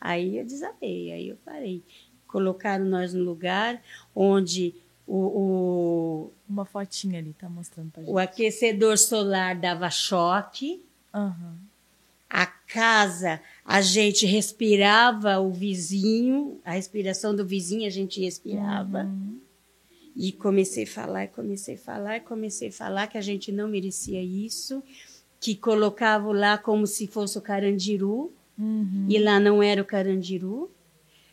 aí eu desabei, aí eu parei. Colocaram nós no lugar onde o, o uma fotinha ali tá mostrando pra gente. O aquecedor solar dava choque. Uhum. A casa, a gente respirava o vizinho, a respiração do vizinho a gente respirava. Uhum. E comecei a falar, comecei a falar, comecei a falar que a gente não merecia isso que colocavam lá como se fosse o Carandiru, uhum. e lá não era o Carandiru.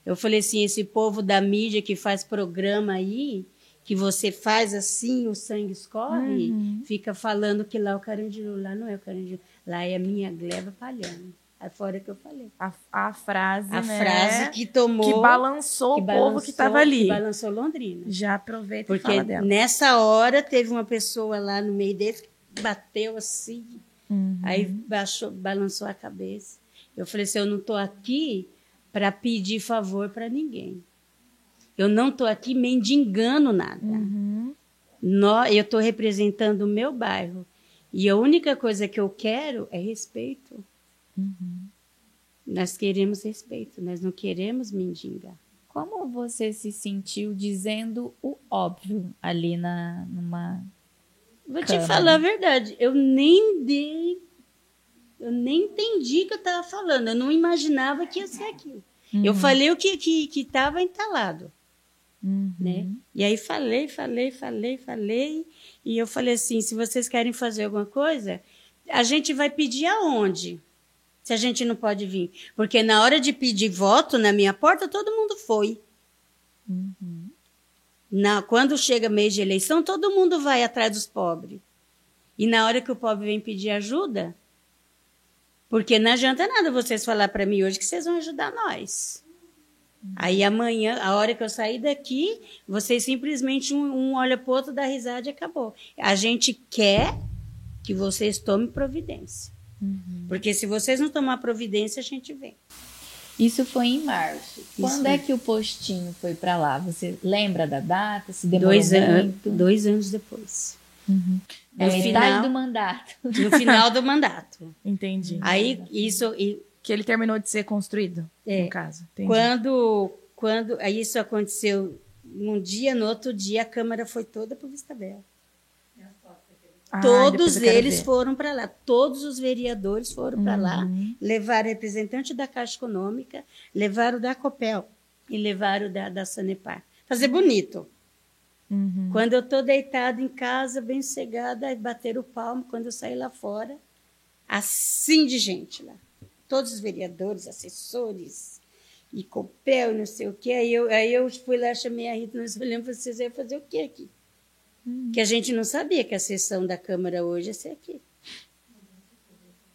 Eu falei assim, esse povo da mídia que faz programa aí, que você faz assim, o sangue escorre, uhum. fica falando que lá é o Carandiru, lá não é o Carandiru, lá é a minha gleba palhando. Aí fora que eu falei. A, a frase, a né? frase que tomou. Que balançou que o balançou, povo que estava ali. Que balançou Londrina. Já aproveita Porque e fala dela. nessa hora teve uma pessoa lá no meio deles que bateu assim, Uhum. Aí baixou, balançou a cabeça. Eu falei assim: eu não estou aqui para pedir favor para ninguém. Eu não estou aqui mendigando nada. Uhum. eu estou representando o meu bairro. E a única coisa que eu quero é respeito. Uhum. Nós queremos respeito, nós não queremos mendigar. Como você se sentiu dizendo o óbvio ali na, numa Vou te falar a verdade, eu nem dei, eu nem entendi o que eu estava falando, eu não imaginava que ia ser aquilo. Uhum. Eu falei o que que estava entalado, uhum. né? E aí falei, falei, falei, falei, e eu falei assim, se vocês querem fazer alguma coisa, a gente vai pedir aonde? Se a gente não pode vir. Porque na hora de pedir voto na minha porta, todo mundo foi. Uhum. Na, quando chega mês de eleição, todo mundo vai atrás dos pobres. E na hora que o pobre vem pedir ajuda, porque não adianta nada vocês falar para mim hoje que vocês vão ajudar nós. Aí amanhã, a hora que eu sair daqui, vocês simplesmente um, um olha pro outro, dá risada e acabou. A gente quer que vocês tomem providência. Uhum. Porque se vocês não tomar providência, a gente vem. Isso foi em março. Isso Quando é que o postinho foi para lá? Você lembra da data? Se demorou dois muito? An dois anos depois. Uhum. É no final do mandato. No final do mandato. Entendi. Aí isso e, que ele terminou de ser construído, é, no caso. Entendi. Quando quando isso aconteceu um dia, no outro dia a câmara foi toda para Vista Bela. Ah, todos eles foram para lá, todos os vereadores foram uhum. para lá, levaram representante da Caixa Econômica, levaram da Copel e levaram da, da Sanepar. Fazer bonito. Uhum. Quando eu estou deitada em casa, bem cegada, bater o palmo, quando eu saí lá fora, assim de gente lá. Todos os vereadores, assessores, e copel, não sei o quê. Aí eu, aí eu fui lá, chamei a Rita, nós olhamos e vocês iam fazer o quê aqui? Uhum. Que a gente não sabia que a sessão da Câmara hoje ia ser aqui.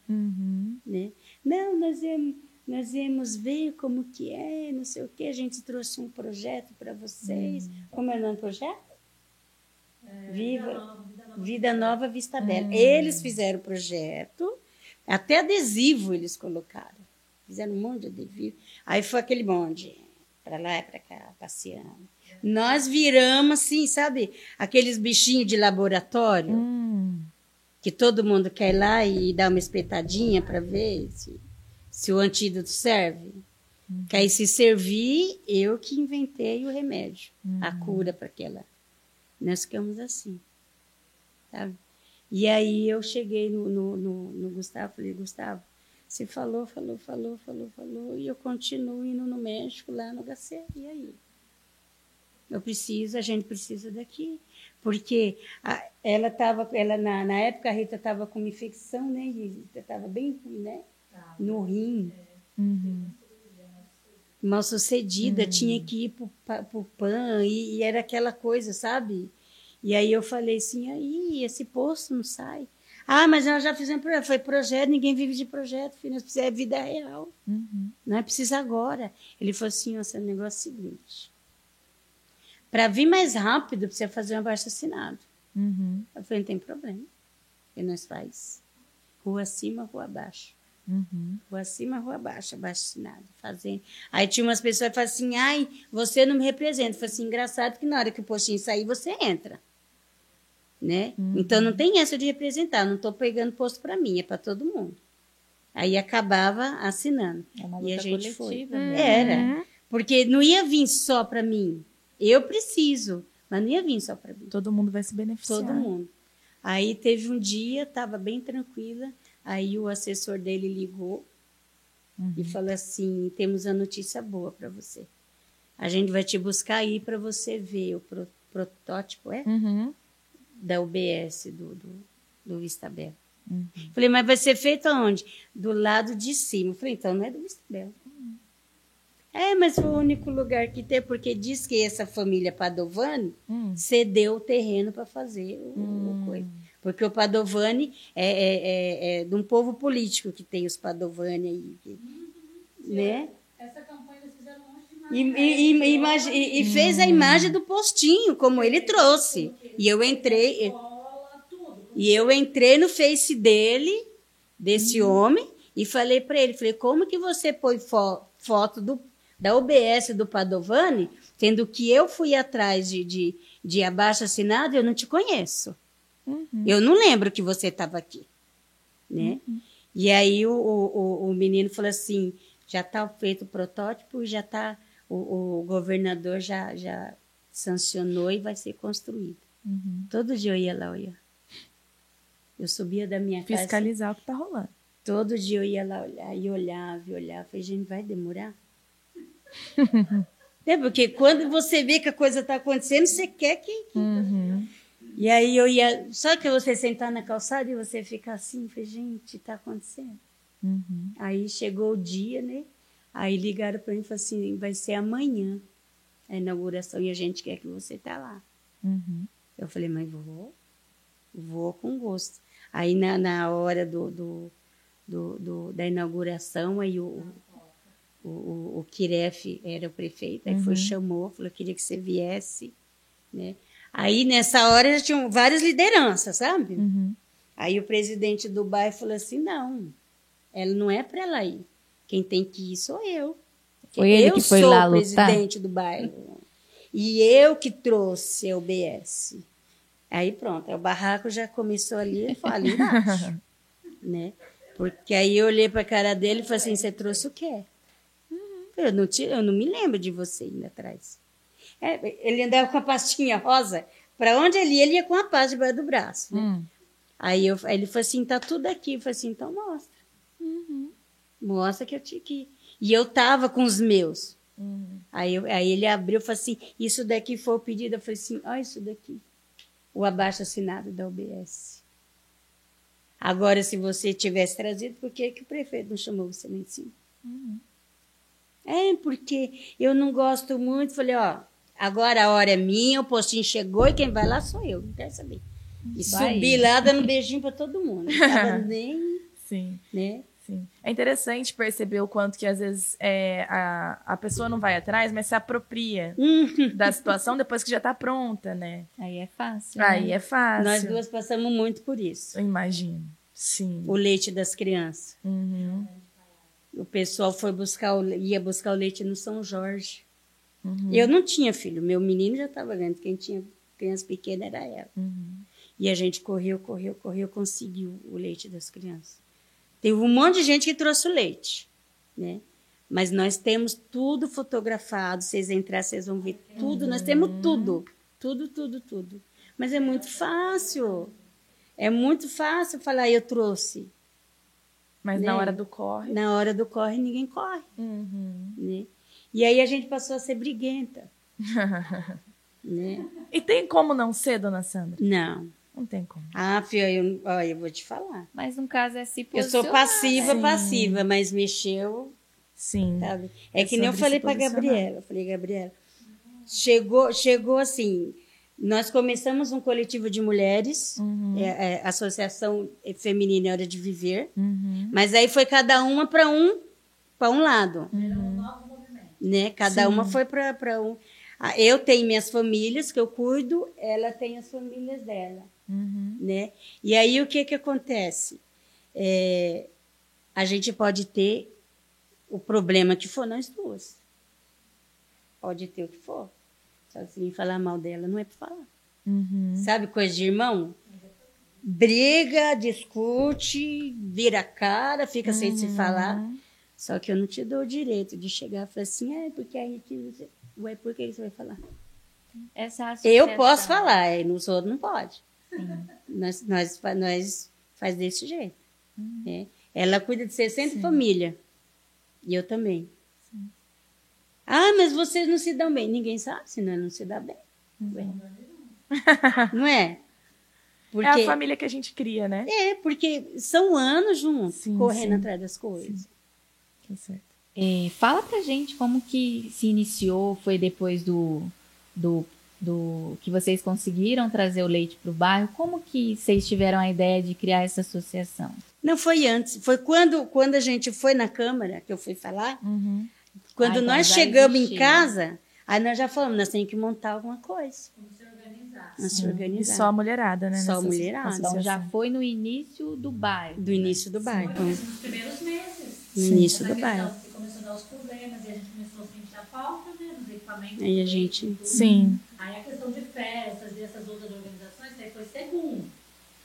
Uhum. Né? Não, nós íamos, nós íamos ver como que é, não sei o quê. A gente trouxe um projeto para vocês. Uhum. Como é o nome do projeto? É, Viva, Vida Nova, Vida Nova, Vida Nova Vista Bela. Hum. Eles fizeram o projeto, até adesivo eles colocaram. Fizeram um monte de adesivo. Aí foi aquele monte, para lá e para cá, passeando. Nós viramos assim, sabe? Aqueles bichinhos de laboratório, Hum. que todo mundo quer ir lá e dar uma espetadinha para ver se, se o antídoto serve. Que aí, se servir, eu que inventei o remédio, a cura para aquela. Nós ficamos assim, sabe? E aí eu cheguei no, no, no, no Gustavo, falei, Gustavo, você falou, falou, falou, falou, falou, e eu continuo indo no México, lá no HC, e aí? Eu preciso, a gente precisa daqui. Porque a- ela estava, ela, na, na época a Rita estava com uma infecção, né? Estava bem ruim, né? No rim. Uhum. mal sucedida, tinha que ir para o PAN, e, e era aquela coisa, sabe? E aí eu falei assim, aí, esse posto não sai. Ah, mas nós já fizemos projeto. Foi projeto, ninguém vive de projeto, filho, nós precisamos é vida real. Uhum. Não é precisa agora. Ele falou assim, ó, esse negócio é o seguinte. Para vir mais rápido, precisa fazer um abaixo assinado. Uhum. Eu falei, não tem problema. E nós faz. Rua acima, rua abaixo. Uhum. Rua acima, rua abaixo, abaixo assinado, fazendo. Aí tinha umas pessoas que falavam assim, ai, você não me representa. Falei assim, engraçado que na hora que o postinho sair, você entra. Né? Então não tem essa de representar, não estou pegando posto para mim, é para todo mundo. Aí acabava assinando. É uma e a luta gente foi. coletiva mesmo. Era. Porque não ia vir só para mim. Eu preciso, mas não ia vir só para mim. Todo mundo vai se beneficiar. Todo mundo. Aí teve um dia, estava bem tranquila, aí o assessor dele ligou e falou assim: temos uma notícia boa para você. A gente vai te buscar aí para você ver o pro- protótipo, é? Uhum. Da UBS, do, do, do Vista Bela. Uhum. Falei, mas vai ser feito aonde? Do lado de cima. Falei, então não é do Vista Bela. É, mas foi o único lugar que tem, porque diz que essa família Padovani Hum. cedeu o terreno para fazer o, o coisa. Porque o Padovani é, é, é, é de um povo político que tem os Padovani aí, que- né? Essa campanha eles fizeram um monte de E, e, e, imagi- e- e fez a imagem do postinho, como ele trouxe. E eu entrei, e eu entrei no Face dele, desse homem, e falei para ele, falei, como que você põe fo- foto do, da OBS do Padovani, sendo que eu fui atrás de, de, de abaixo assinado, eu não te conheço. Eu não lembro que você estava aqui. Né? E aí o, o, o- menino falou assim, já está feito o protótipo, já está, o, o governador já, já sancionou e vai ser construído. Todo dia eu ia lá olhar. Eu subia da minha casa. Fiscalizar o que tá rolando. Todo dia eu ia lá olhar e olhava e olhava. Falei, gente, vai demorar? é porque quando você vê que a coisa está acontecendo, você quer que. Uhum. E aí eu ia. Só que você sentar na calçada e você ficar assim, falei, gente, está acontecendo. Uhum. Aí chegou o dia, né? Aí ligaram para mim e falaram assim: vai ser amanhã a inauguração e a gente quer que você tá lá. Uhum. Eu falei, mas vou, vou com gosto. Aí na, na hora do, do, do, do- da inauguração, aí o, o, o, o Kiref era o prefeito, aí foi, chamou, falou, queria que você viesse, né? Aí nessa hora já tinham várias lideranças, sabe? Uhum. Aí o presidente do bairro falou assim, não, ela não é para ela ir. Quem tem que ir sou eu. Foi ele eu que foi sou lá o lutar? presidente do bairro. E eu que trouxe a UBS. Aí pronto, o barraco já começou ali, ali embaixo. né? Porque aí eu olhei para a cara dele e falei assim, você trouxe o quê? Eu não, te, eu não me lembro de você ainda atrás. É, ele andava com a pastinha rosa. Para onde ele ia, ele ia com a pasta debaixo do braço. Né? Hum. Aí, eu, aí ele falou assim, tá tudo aqui. Eu falei assim, então mostra. Uhum. Mostra que eu tinha que ir. E eu tava com os meus. Uhum. Aí, eu- aí ele abriu e falou assim, isso daqui foi o pedido. Eu falei assim, olha isso daqui. O abaixo assinado da UBS. Agora, se você tivesse trazido, por que, que o prefeito não chamou você lá em cima? É, porque eu não gosto muito. Falei, ó, agora a hora é minha, o postinho chegou e quem vai lá sou eu, não quero saber. E Vai. subi lá dando beijinho pra todo mundo. Não tava nem, Sim. né? Sim. É interessante perceber o quanto que às vezes é, a, a pessoa não vai atrás, mas se apropria Uhum. da situação depois que já tá pronta, né? Aí é fácil. Aí né? é fácil. Nós duas passamos muito por isso. Eu imagino. Sim. O leite das crianças. Uhum. O pessoal foi buscar o, ia buscar o leite no São Jorge. Uhum. Eu não tinha filho, meu menino já estava grande. Quem tinha criança pequena era ela. Uhum. E a gente correu, correu, correu, conseguiu o leite das crianças. Teve um monte de gente que trouxe o leite, né? Mas nós temos tudo fotografado. Vocês entrar, vocês vão ver tudo. Nós temos tudo, tudo, tudo, tudo. Mas é muito fácil. É muito fácil falar, eu trouxe. Mas Né? na hora do corre. Na hora do corre, ninguém corre, Uhum. né? E aí a gente passou a ser briguenta, né? E tem como não ser, dona Sandra? Não. Não tem como. Ah, filha, eu, eu vou te falar. Mas no caso é se Eu sou posicionar. passiva, Sim. passiva, mas mexeu, Sim. sabe? É, É que nem eu falei para posicionar. Gabriela. Eu falei, Gabriela, chegou, chegou assim. Nós começamos um coletivo de mulheres, Uhum. é, é, Associação Feminina Hora de Viver, Uhum. mas aí foi cada uma para um, para um lado. Um movimento. Né? Cada Sim. uma foi para um. Ah, Eu tenho minhas famílias que eu cuido, ela tem as famílias dela, Uhum. né? E aí o que que acontece? É, a gente pode ter o problema que for nós duas. Pode ter o que for. Só que se falar mal dela, não é para falar. Uhum. Sabe coisa de irmão? Briga, discute, vira a cara, fica sem se falar. Só que eu não te dou o direito de chegar e falar assim, é porque aí você. Ué, por que você vai falar? Essa Eu associação. posso falar, e nos outros não pode. Nós, nós, fa- nós faz desse jeito. né? Ela cuida de 60 famílias. E eu também. Ah, mas vocês não se dão bem. Ninguém sabe se nós não se dá bem. Não é? Porque, É a família que a gente cria, né? é, porque são anos juntos, Sim, correndo sim. atrás das coisas. Tá certo. É, fala pra gente como que se iniciou, foi depois do, do, do que vocês conseguiram trazer o leite pro bairro, como que vocês tiveram a ideia de criar essa associação? Não foi antes, foi quando, quando a gente foi na Câmara, que eu fui falar, Uhum. quando Ah, então nós chegamos em casa, aí nós já falamos, nós temos que montar alguma coisa. Como se organizar. Nós se E organizar. só a mulherada, né? Só a mulherada. Então já foi no início do bairro. Do início do bairro. Foi nos primeiros meses. No início Essa do questão bairro. começou a dar os problemas e a gente começou a sentir a falta, né? Nos equipamentos. Aí a gente, Sim. Aí a questão de festas e essas outras organizações, daí foi segundo.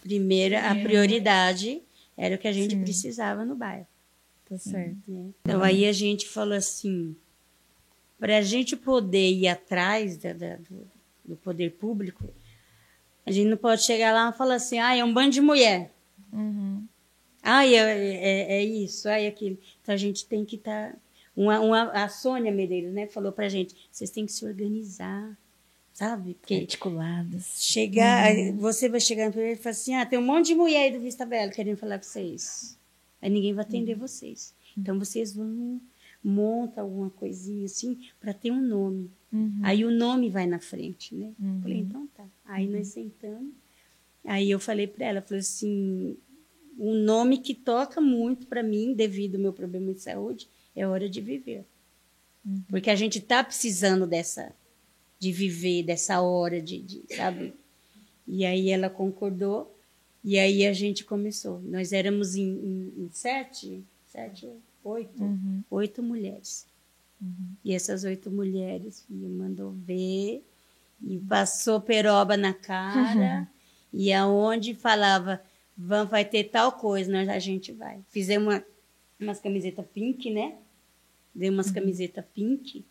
primeira, a prioridade era o que a gente Sim. precisava no bairro. Tá certo. né? Então aí a gente falou assim, para a gente poder ir atrás da- da- do, do poder público, a gente não pode chegar lá e falar assim, ah, é um bando de mulher. Uhum. Ai, é, é, é isso, ai, aquilo. Então a gente tem que estar. uma, uma, a Sônia Medeiros, né, falou pra gente: vocês têm que se organizar, sabe? Porque Articuladas. chegar, aí você vai chegar no primeiro e falar assim: ah, tem um monte de mulher aí do Vista Bela querendo falar com vocês. Aí ninguém vai atender vocês. Então vocês vão montar alguma coisinha assim para ter um nome. Uhum. Aí o nome vai na frente, né? Uhum. Falei, então tá. Aí nós sentamos. Aí eu falei para ela, falei assim, um nome que toca muito para mim, devido ao meu problema de saúde, é hora de viver. Porque a gente tá precisando dessa, de viver, dessa hora de, de, sabe? E aí ela concordou, e aí a gente começou. Nós éramos em, em- em sete, sete, oito, Uhum. oito mulheres. E essas oito mulheres e mandou ver e passou peroba na cara e aonde falava vai ter tal coisa, nós a gente vai. Fizemos uma, umas camisetas pink, né? Deu umas camisetas pink.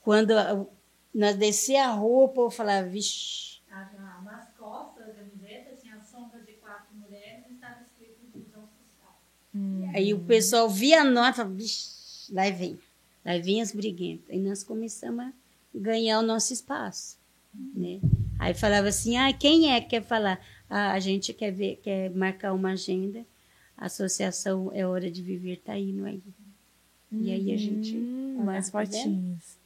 Quando a- nós descia a o povo falava, vixi, Ah, na- Nas costas da camiseta tinha a sombra de quatro mulheres e estava escrito inclusão social. Uhum. Aí o pessoal via a nota e falava, "Vixe, lá vem. Lá vem as briguentas. Aí nós começamos a ganhar o nosso espaço. Né? Aí falava assim, ah, quem é que quer falar? A, gente quer ver, quer marcar uma agenda. A associação é hora de viver tá aí. E aí a gente Hum, tá vendo? fotinhos.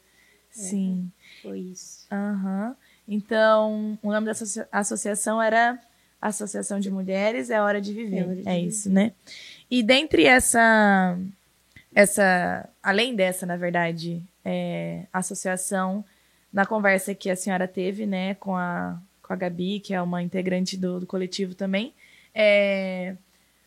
Sim. foi isso. Aham. Então, o nome da associa- associação era Associação de Mulheres É Hora de Viver. É É, Hora de isso, né? E dentre essa, essa, além dessa, na verdade, é, associação, na conversa que a senhora teve, né, com a, com a Gabi, que é uma integrante do, do coletivo também, é,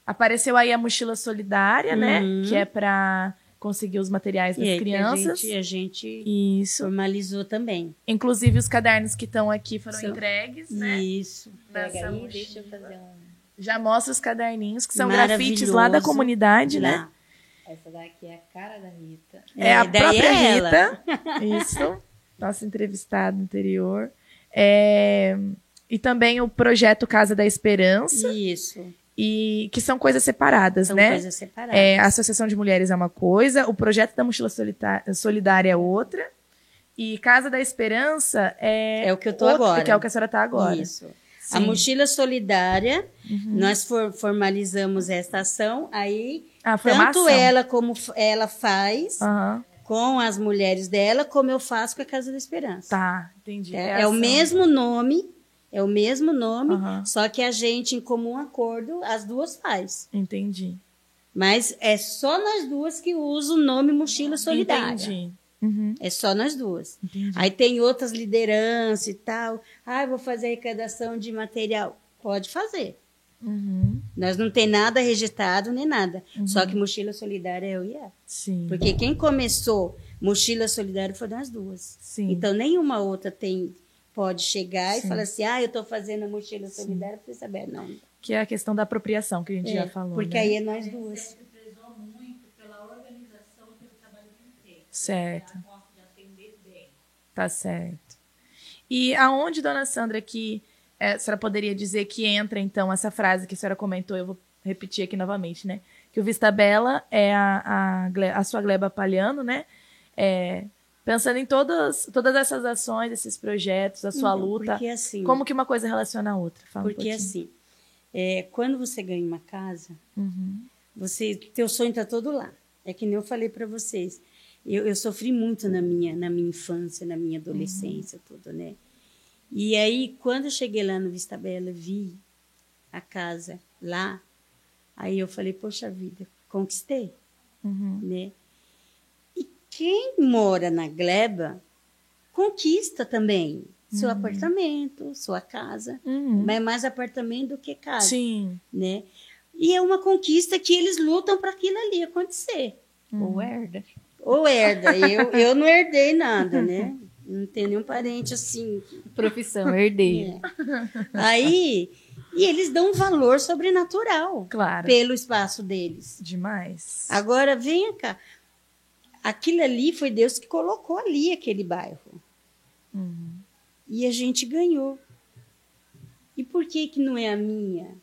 apareceu aí a mochila solidária, né, Uhum. que é para conseguir os materiais das E aí crianças. a gente, a gente Isso. formalizou também. Inclusive, os cadernos que estão aqui foram São- entregues, né? Isso. Pega aí, deixa eu fazer um. Já mostra os caderninhos, que são grafites lá da comunidade, né? Lá. Essa daqui é a cara da Rita. É, a daí própria é. Rita. Isso. Nossa entrevistada anterior. É, E também o projeto Casa da Esperança, Isso. e que são coisas separadas, São né? coisas separadas. É, a Associação de Mulheres é uma coisa, o projeto da Mochila Solidária é outra, e Casa da Esperança é, É o que eu tô outra, agora. que é o que a senhora está agora. Isso. A Sim. Uhum. mochila solidária, nós for- formalizamos esta ação, aí Ah, tanto ela como ela faz Aham. Com as mulheres dela, como eu faço com a Casa da Esperança. Tá, entendi. É, a é o ação. mesmo nome, é o mesmo nome, Aham. só que a gente, em comum acordo, as duas faz. Entendi. Mas é só nós duas que usam o nome Mochila Solidária. Entendi. Uhum, É só nós duas. entendi. Aí tem outras lideranças e tal. Ah, vou fazer arrecadação de material. Pode fazer. Uhum, Nós não tem nada registrado nem nada. Uhum. Só que Mochila Solidária é eu e ela. sim. Porque quem começou Mochila Solidária foram as duas. Sim. Então nenhuma outra tem pode chegar Sim. e falar assim: ah, eu estou fazendo a Mochila Solidária para saber. Não. Que é a questão da apropriação que a gente É, já falou. porque né? aí é nós duas. sempre prezou muito pela organização e pelo trabalho bem feito. Certo, A gosta de atender bem. tá certo. E aonde, dona Sandra, que é, a senhora poderia dizer que entra, então, essa frase que a senhora comentou, eu vou repetir aqui novamente, né? Que o Vista Bela é a, a, a sua Gleba Palhano, né? É, pensando em todas, todas essas ações, esses projetos, a sua Não, luta, assim, como que uma coisa relaciona a outra? Fala um porque pouquinho. assim é, quando você ganha uma casa, Uhum. você teu sonho está todo lá. É que nem eu falei para vocês. Eu, eu sofri muito na minha na minha infância, na minha adolescência, tudo, né? E aí quando eu cheguei lá no Vista Bela, vi a casa lá, aí eu falei, poxa vida, conquistei, Uhum. né? E quem mora na Gleba conquista também seu apartamento, sua casa, Uhum. mas mais apartamento do que casa Sim. né? E é uma conquista que eles lutam para aquilo ali acontecer. Ou herda. Ou herda. Eu, eu não herdei nada, né? Não tenho nenhum parente assim. Profissão, herdeiro. É. Aí, e eles dão um valor sobrenatural Claro. pelo espaço deles. Demais. Agora, venha cá. Aquilo ali foi Deus que colocou ali aquele bairro. Uhum. E a gente ganhou. E por que que não é a minha?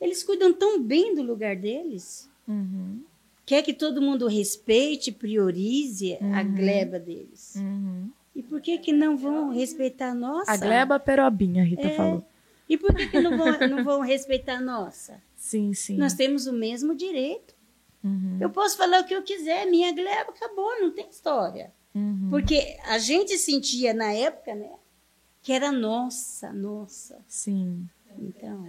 Eles cuidam tão bem do lugar deles. Uhum. quer que todo mundo respeite, priorize a gleba deles. Uhum. E por que que não vão respeitar a nossa? A Gleba Perobinha, a Rita É. falou. E por que que não vão, não vão respeitar a nossa? Sim, sim. Nós temos o mesmo direito. Uhum. Eu posso falar o que eu quiser, minha gleba acabou, não tem história. Uhum. Porque a gente sentia na época, né, que era nossa, nossa. Sim, Então,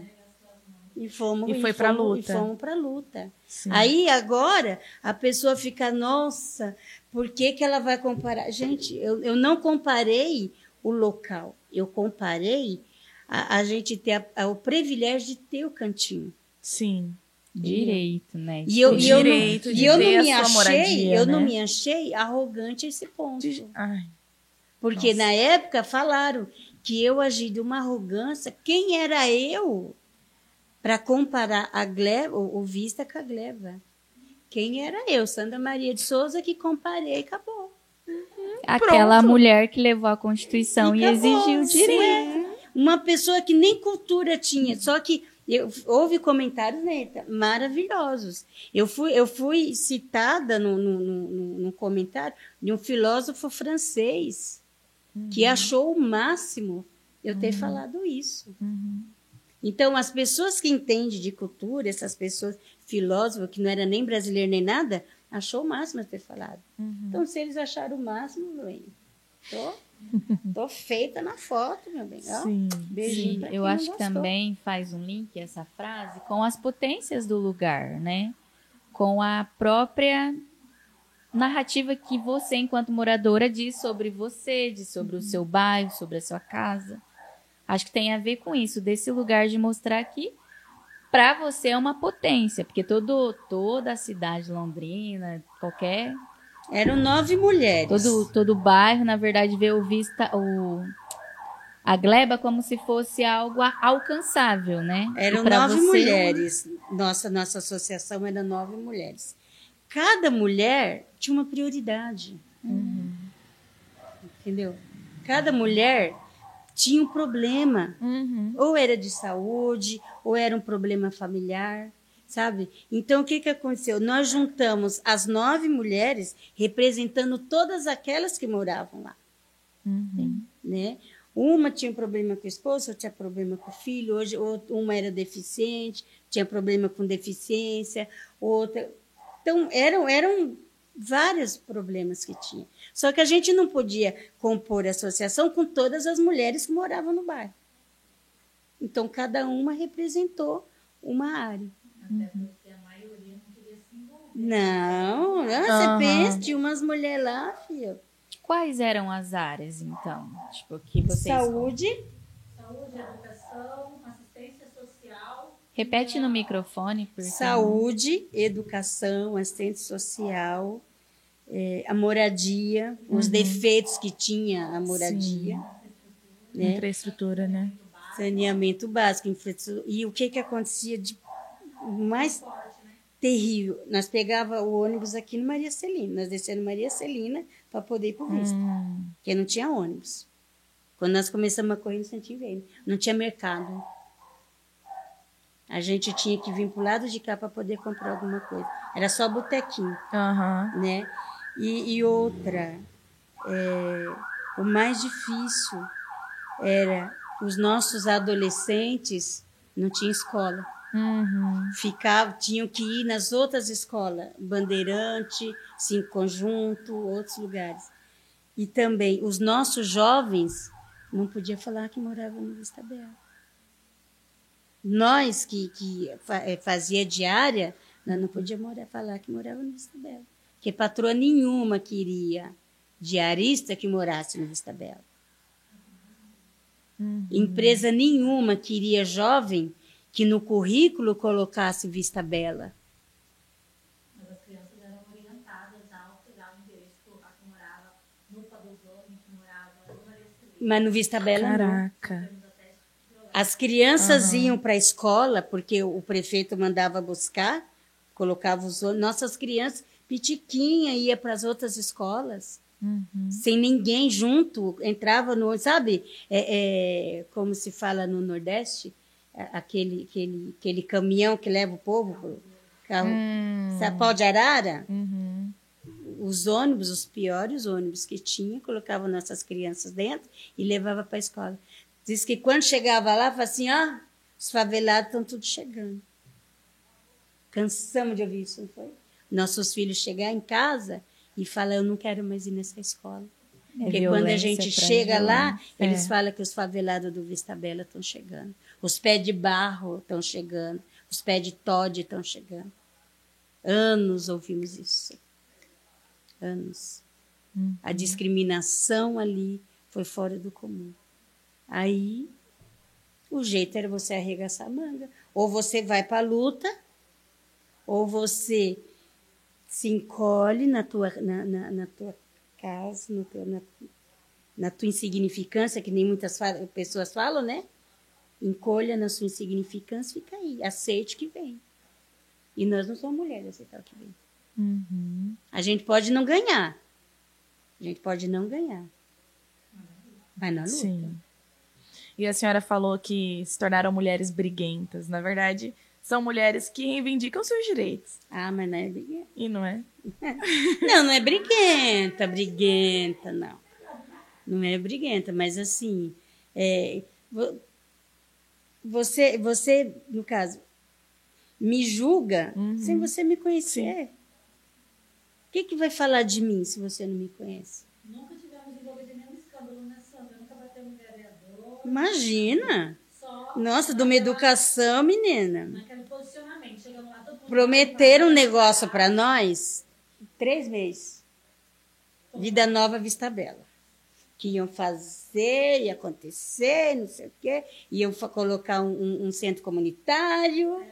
e fomos E foi pra fomos- luta. E fomos para luta. sim. Aí agora a pessoa fica, nossa, por que, que ela vai comparar? Gente, eu, eu não comparei o local, eu comparei a, a gente ter a- a- o privilégio de ter o cantinho. Sim. Direito, né? E eu, e eu não, direito de e eu ter não me achei, moradia, eu não né? me achei arrogante a esse ponto. De- Ai, Porque Nossa. na época falaram que eu agi de uma arrogância. Quem era eu para comparar a gleba, o, o Vista com a gleba? Quem era eu? Sandra Maria de Souza que comparei e acabou. Aquela Pronto. mulher que levou a Constituição e, acabou, exigiu sim. direito. Uma pessoa que nem cultura tinha, só que eu, houve comentários neta, maravilhosos. Eu fui, eu fui citada no, no, no, no- comentário de um filósofo francês que achou o máximo eu ter falado isso. uhum. Então, as pessoas que entendem de cultura, essas pessoas filósofas, que não era nem brasileiro nem nada, achou o máximo ter falado. Uhum. Então, se eles acharam o máximo, bem, tô, tô feita na foto, meu bem. Ó, Sim. beijinho Sim, eu acho que também faz um link essa frase com as potências do lugar, né? Com a própria narrativa que você, enquanto moradora, diz sobre você, diz sobre o seu bairro, sobre a sua casa. Acho que tem a ver com isso, desse lugar de mostrar que para você é uma potência, porque todo, toda a cidade de londrina, qualquer Eram nove mulheres. Todo, todo bairro, na verdade, vê o vista, o, a gleba como se fosse algo alcançável, né? Eram nove você, mulheres. Nossa, nossa associação era nove mulheres. Cada mulher tinha uma prioridade. Entendeu? Cada mulher tinha um problema. Uhum. Ou era de saúde, ou era um problema familiar, sabe? Então, o que, que aconteceu? Nós juntamos as nove mulheres representando todas aquelas que moravam lá Uhum. né? Uma tinha problema com o esposo, outra tinha problema com o filho, hoje uma era deficiente, tinha problema com deficiência, outra. Então, eram, eram vários problemas que tinha. Só que a gente não podia compor a associação com todas as mulheres que moravam no bairro. Então, cada uma representou uma área. Não, não, você Aham. pensa, tinha umas mulheres lá, filho. Quais eram as áreas, então? Tipo, que vocês... Saúde, Saúde, educação. Repete no microfone, porque... Saúde, educação, assistente social, eh, a moradia, os defeitos que tinha a moradia, né? Infraestrutura, né? saneamento básico, infraestrutura. E o que que acontecia de mais terrível? Nós pegava o ônibus aqui no Maria Celina, nós descemos no Maria Celina para poder ir para o Vista, Hum. porque não tinha ônibus. Quando nós começamos a correr no Santinho Velho, não tinha mercado. A gente tinha que vir para o lado de cá para poder comprar alguma coisa. Era só botequinho, Aham. né? E, e outra, é, o mais difícil era os nossos adolescentes não tinham escola. Uhum. Ficavam, tinham que ir nas outras escolas, Bandeirante, Cinco Conjunto, outros lugares. E também os nossos jovens não podiam falar que moravam no Vista Bela. Nós que, que eh, fazia diária, nós não podíamos morar, falar que morava no Vista Bela. Porque patroa nenhuma queria diarista que morasse no Vista Bela. Uhum. Empresa nenhuma queria jovem que no currículo colocasse Vista Bela. Mas as crianças eram orientadas ao pegar o endereço, colocar que morava no que morava no. Mas no Vista Bela não. Caraca. As crianças iam para a escola porque o prefeito mandava buscar, colocava os ônibus. Nossas crianças, pitiquinha, ia para as outras escolas, Uhum. sem ninguém junto, entrava no, sabe, é, é, como se fala no Nordeste, aquele, aquele, aquele caminhão que leva o povo pro carro, Hum. sabe, pau de arara? Uhum. Os ônibus, os piores ônibus que tinha, colocavam nossas crianças dentro e levava para a escola. Diz que quando chegava lá, falava assim, ó, os favelados estão tudo chegando. Cansamos de ouvir isso, não foi? Nossos filhos chegar em casa e falar, eu não quero mais ir nessa escola. É Porque quando a gente chega lá, violência. eles É. falam que os favelados do Vista Bela estão chegando. Os pés de barro estão chegando. Os pés de Todd estão chegando. Anos ouvimos isso. Anos. Uhum. A discriminação ali foi fora do comum. Aí, o jeito era você arregaçar a manga. Ou você vai para a luta, ou você se encolhe na tua, na, na, na tua casa, teu, na, na tua insignificância, que nem muitas pessoas falam, né? Encolha na sua insignificância fica aí. Aceite que vem. E nós não somos mulheres, aceitar o que vem. Uhum. A gente pode não ganhar. A gente pode não ganhar. Mas na luta. Sim. E a senhora falou que se tornaram mulheres briguentas. Na verdade, são mulheres que reivindicam seus direitos. Ah, mas não é briguenta. E não é? Não, não é briguenta, briguenta, não. Não é briguenta, mas assim, é, vo- você, você, no caso, me julga Uhum. sem você me conhecer. O que, que vai falar de mim se você não me conhece? Nunca tivemos envolvido em nenhum escândalo, né, Sandra? Nunca batemos em vereador. Imagina! Só Nossa, de uma educação, menina. naquele posicionamento. Chegamos lá, todo mundo. Prometeram um negócio para nós, três meses. Vida Nova Vista Bela. Que iam fazer, ia acontecer, não sei o quê. Iam colocar um, um- centro comunitário.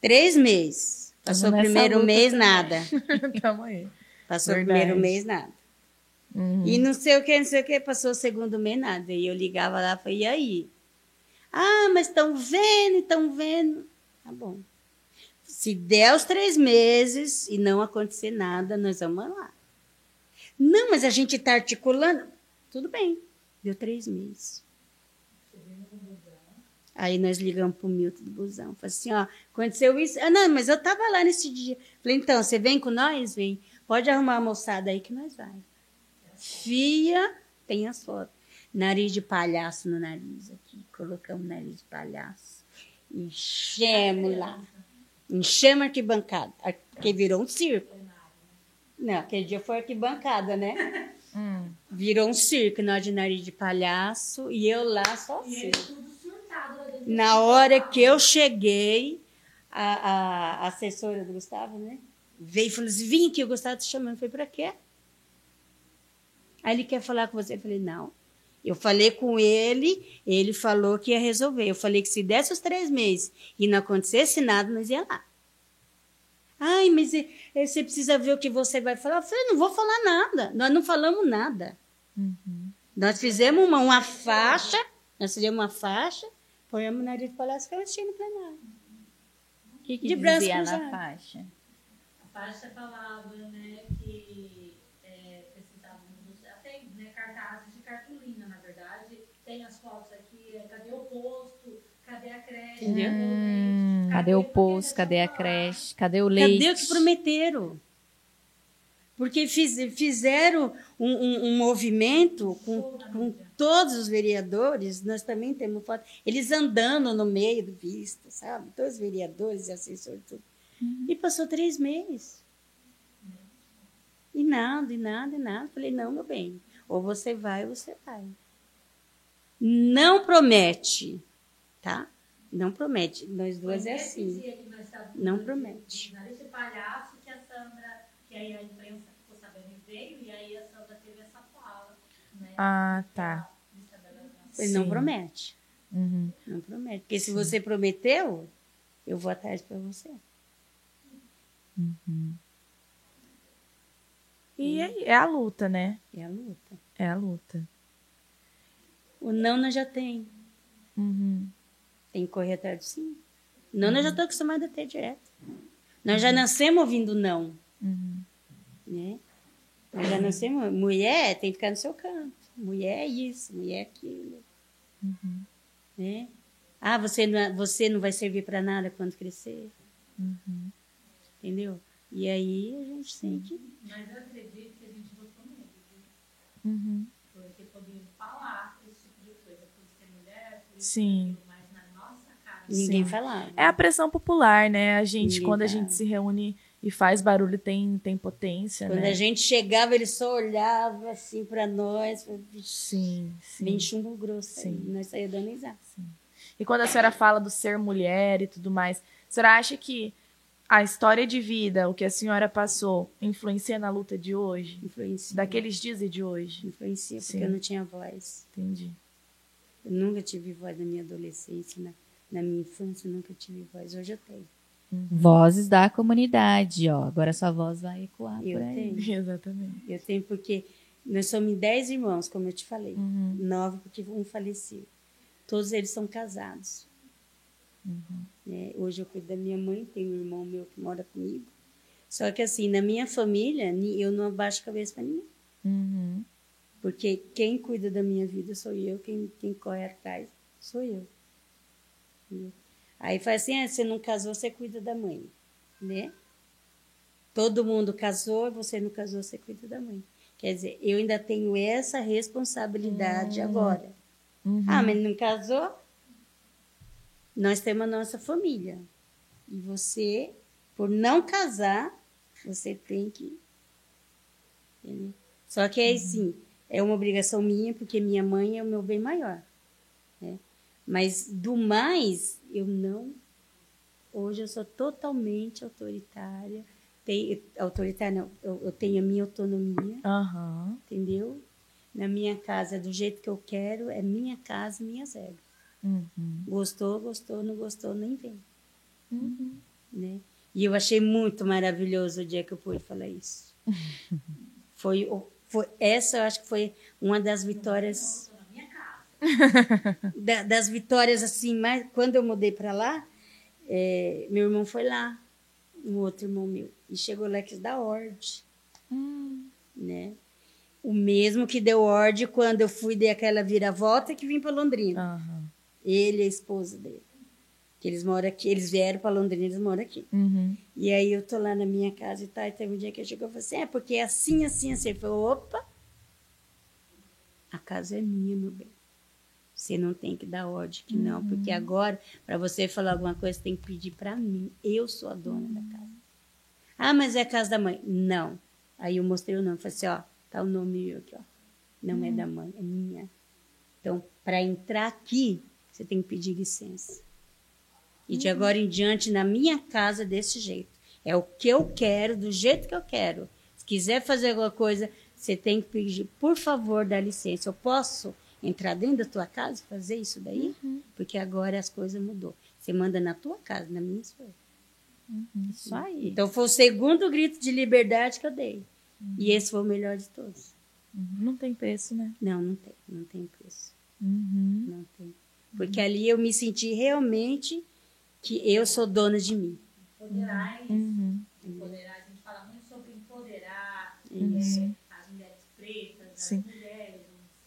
Três meses. Passou o primeiro mês, também. nada. Tamo aí. Passou o primeiro mês, nada. Uhum. E não sei o que, não sei o que, passou o segundo mês, nada. E eu ligava lá e falei, e aí? Ah, mas estão vendo, estão vendo. Tá bom. Se der os três meses e não acontecer nada, nós vamos lá. Não, mas a gente está articulando. Tudo bem, deu três meses. Aí nós ligamos para o Milton do Busão. Falei assim, ó, aconteceu isso. Ah, não, mas eu estava lá nesse dia. Falei, então, você vem com nós? Vem. Pode arrumar a moçada aí que nós vai. Fia, tem as fotos. Nariz de palhaço no nariz aqui. Colocamos nariz de palhaço. Enchemos lá. Enchemos a arquibancada. ar- Porque virou um circo. Não, aquele dia foi arquibancada, né? Hum. Virou um circo, nós de nariz de palhaço. E eu lá só E assim. ele tudo surtado lá dentro. Na hora que eu cheguei, a, a assessora do Gustavo, né? Veio e falou assim: vim aqui, o Gustavo te chamando. Eu falei: pra quê? Aí ele quer falar com você. Eu falei: não. Eu falei com ele, ele falou que ia resolver. Eu falei que se desse os três meses e não acontecesse nada, nós ia lá. Ai, mas e- e você precisa ver o que você vai falar. Eu falei: não vou falar nada. Nós não falamos nada. Nós fizemos uma, uma faixa, nós fizemos uma faixa, ponhamos o nariz de palhaço e ficamos no plenário. O que, que De braço dizia na faixa? A faixa falava, né, que é, precisávamos, até né, cartazes de cartolina, na verdade. Tem as fotos aqui, é, cadê o posto, cadê a creche, Entendeu? cadê o leite, Cadê o deixa Cadê a creche? Cadê o leite? Cadê o que prometeram? Porque fiz- fizeram um, um- um movimento com, com todos os vereadores, nós também temos foto, eles andando no meio do vista, sabe? Todos os vereadores e assessores, tudo. E passou três meses. E nada, e nada, e nada. Falei, não, meu bem, ou você vai ou você vai. Não promete, tá? Não promete. Nós duas é assim. Não promete. Nariz de palhaço que a Sandra, que aí a imprensa ficou sabendo e veio, e aí a Sandra teve essa fala, né? Ah, tá. Ele não promete. Uhum. Não promete. Porque se você prometeu, eu vou atrás para você. E é, é a luta, né? É a luta. É a luta. O não nós já tem. Uhum. Tem que correr atrás do sim. Não, nós já estamos acostumados a ter direto. Nós já nascemos ouvindo não. Uhum. Né? Nós já nascemos. Mulher tem que ficar no seu canto. Mulher é isso, mulher é aquilo. Né? Ah, você não, é- você não vai servir para nada quando crescer. Entendeu? E aí a gente que. Mas eu acredito que a gente votou nele, Uhum. porque podíamos falar esse tipo de coisa, por ser mulher, por isso Sim. aquilo, mas na nossa cara. Ninguém Sim. falava. É a pressão popular, né? A gente, Ninguém quando a gente se reúne e faz barulho, tem, tem potência, Quando né? a gente chegava, ele só olhava assim para nós. falava, "Vixe, Sim, sim. Bem chumbo grosso. Sim. Aí. Nós saímos dando risada. E quando a senhora fala do ser mulher e tudo mais, a senhora acha que a história de vida, o que a senhora passou, influencia na luta de hoje? Influencia. Daqueles dias e de hoje? Influencia, porque Sim. eu não tinha voz. Entendi. Eu nunca tive voz na minha adolescência, na, na minha infância, eu nunca tive voz. Hoje eu tenho. Vozes da comunidade, ó. Agora sua voz vai ecoar Eu por aí. tenho. Exatamente. Eu tenho porque nós somos dez irmãos, como eu te falei. Uhum. Nove, porque um faleceu. Todos eles são casados. Né? Hoje eu cuido da minha mãe, tem um irmão meu que mora comigo. Só que assim, na minha família, eu não abaixo a cabeça para ninguém. Uhum. Porque quem cuida da minha vida sou eu, quem, quem corre atrás sou eu. Aí faz assim, ah, você não casou, você cuida da mãe, né? Todo mundo casou, você não casou, você cuida da mãe. Quer dizer, eu ainda tenho essa responsabilidade agora. Uhum. Ah, mas não casou? nós temos a nossa família. E você, por não casar, você tem que. Entendeu? Só que é assim, é uma obrigação minha, porque minha mãe é o meu bem maior. Né? Mas do mais, eu não. Hoje eu sou totalmente autoritária. Tem, autoritária não, eu, eu tenho a minha autonomia, Aham. entendeu? Na minha casa, do jeito que eu quero, é minha casa, minhas regras. Uhum. Gostou, gostou, não gostou, nem vem. Uhum. Né? E eu achei muito maravilhoso o dia que eu pude falar isso. foi, foi essa, eu acho que foi uma das vitórias da- das vitórias assim, mais quando eu mudei para lá, é, meu irmão foi lá, um outro irmão meu, e chegou lá que da ordem, Hum. né? O mesmo que deu ordem quando eu fui dar aquela viravolta que vim para Londrina. Aham. Ele e a esposa dele. Que eles moram aqui, eles vieram para Londrina, eles moram aqui. Uhum. E aí eu tô lá na minha casa e tal, e teve um dia que ele chegou e falou assim, é porque é assim, assim, assim. Eu falei, opa, a casa é minha, meu bem. Você não tem que dar ordem que não, porque agora, para você falar alguma coisa, tem que pedir para mim. Eu sou a dona da casa. Ah, mas é a casa da mãe. Não. Aí eu mostrei o nome, falei assim, ó, tá o nome meu aqui, ó. Não é da mãe, é minha. Então, para entrar aqui, você tem que pedir licença. E de agora em diante, na minha casa, desse jeito. É o que eu quero, do jeito que eu quero. Se quiser fazer alguma coisa, você tem que pedir, por favor, dá licença. Eu posso entrar dentro da tua casa e fazer isso daí? Porque agora as coisas mudou. Você manda na tua casa, na minha foi. Isso aí. Então foi o segundo grito de liberdade que eu dei. E esse foi o melhor de todos. Uhum. Não tem preço, né? Não, não tem, não tem preço. Uhum. Não tem. Porque ali eu me senti realmente que eu sou dona de mim. Empoderar, é isso. Uhum. empoderar. A gente fala muito sobre empoderar é, as mulheres pretas, as Sim. sei.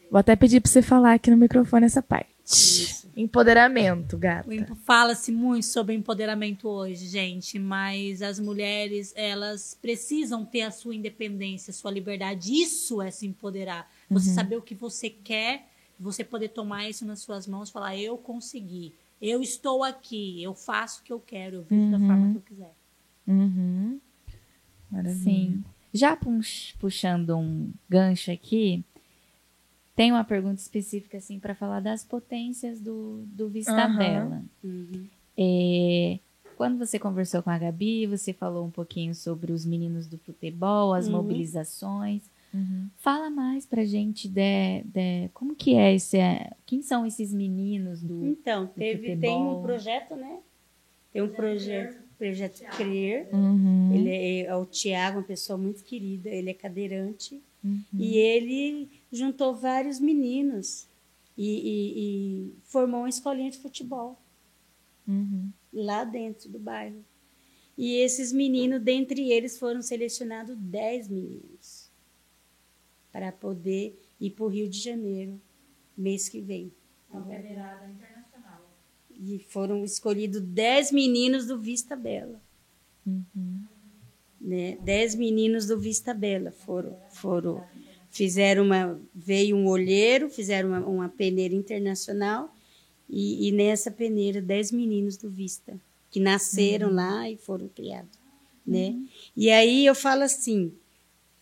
Vou até pedir pra você falar aqui no microfone essa parte. Isso. Empoderamento, gata. Fala-se muito sobre empoderamento hoje, gente, mas as mulheres, elas precisam ter a sua independência, a sua liberdade. Isso é se empoderar. Você saber o que você quer, você poder tomar isso nas suas mãos e falar: eu consegui, eu estou aqui, eu faço o que eu quero, eu vivo da forma que eu quiser. Uhum. Maravilha. Sim. Já pux- puxando um gancho aqui, tem uma pergunta específica assim para falar das potências do, do Vista Aham. Bela. Uhum. É, quando você conversou com a Gabi, você falou um pouquinho sobre os meninos do futebol, as Uhum. mobilizações. Uhum. Fala mais pra gente de, de como que é esse, é, quem são esses meninos do Então, teve, tem futebol. um projeto, né? Tem um projeto, projeto Crer. Uhum. Ele é, é o Tiago, uma pessoa muito querida, ele é cadeirante. Uhum. E ele juntou vários meninos e, e- e formou uma escolinha de futebol Uhum. lá dentro do bairro. E esses meninos, dentre eles, foram selecionados 10 meninos para poder ir para o Rio de Janeiro mês que vem. Uma federada internacional. E foram escolhidos 10 meninos do Vista Bela. Uhum. Né? Dez meninos do Vista Bela foram, foram, fizeram uma, veio um olheiro, fizeram uma, uma peneira internacional e, e nessa peneira dez meninos do Vista que nasceram lá e foram criados, né? E aí eu falo assim,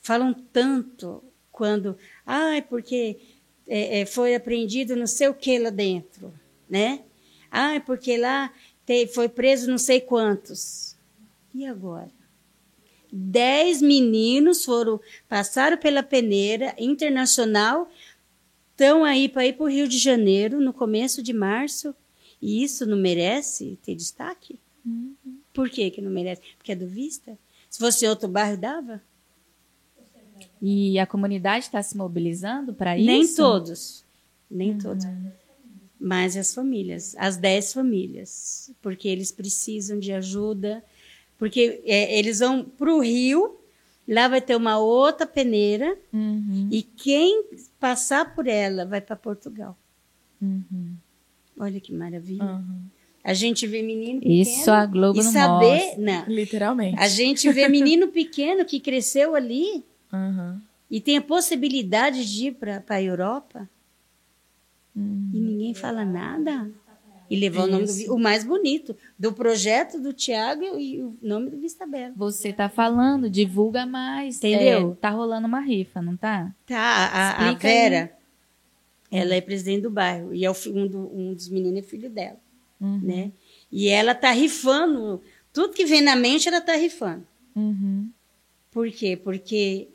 falam tanto quando, ai, porque é, é, foi apreendido não sei o que lá dentro, né? Ai, porque lá te- foi preso não sei quantos. E agora? Dez meninos foram passaram pela peneira internacional, estão aí para ir para o Rio de Janeiro no começo de março. E isso não merece ter destaque? Por que, que não merece? Porque é do Vista? Se fosse outro bairro, dava? E a comunidade está se mobilizando para isso? Nem todos. Nem todos. Mas as famílias, as dez famílias. Porque eles precisam de ajuda. Porque é, eles vão para o Rio, lá vai ter uma outra peneira. Uhum. E quem passar por ela vai para Portugal. Uhum. Olha que maravilha. Uhum. A gente vê menino pequeno Isso a Globo e não saber, não. Literalmente. A gente vê menino pequeno que cresceu ali Uhum. e tem a possibilidade de ir para a Europa Uhum. e ninguém fala nada. E levar o nome do, Isso. O mais bonito do projeto do Tiago e o nome do Vista Bela. Você tá falando, divulga mais. Entendeu? É, tá rolando uma rifa, não tá? Tá, a, a aí. Vera, ela é presidente do bairro e é o, um, do- um dos meninos é filho dela, Uhum. né? E ela tá rifando, tudo que vem na mente ela tá rifando. Uhum. Por quê? Porque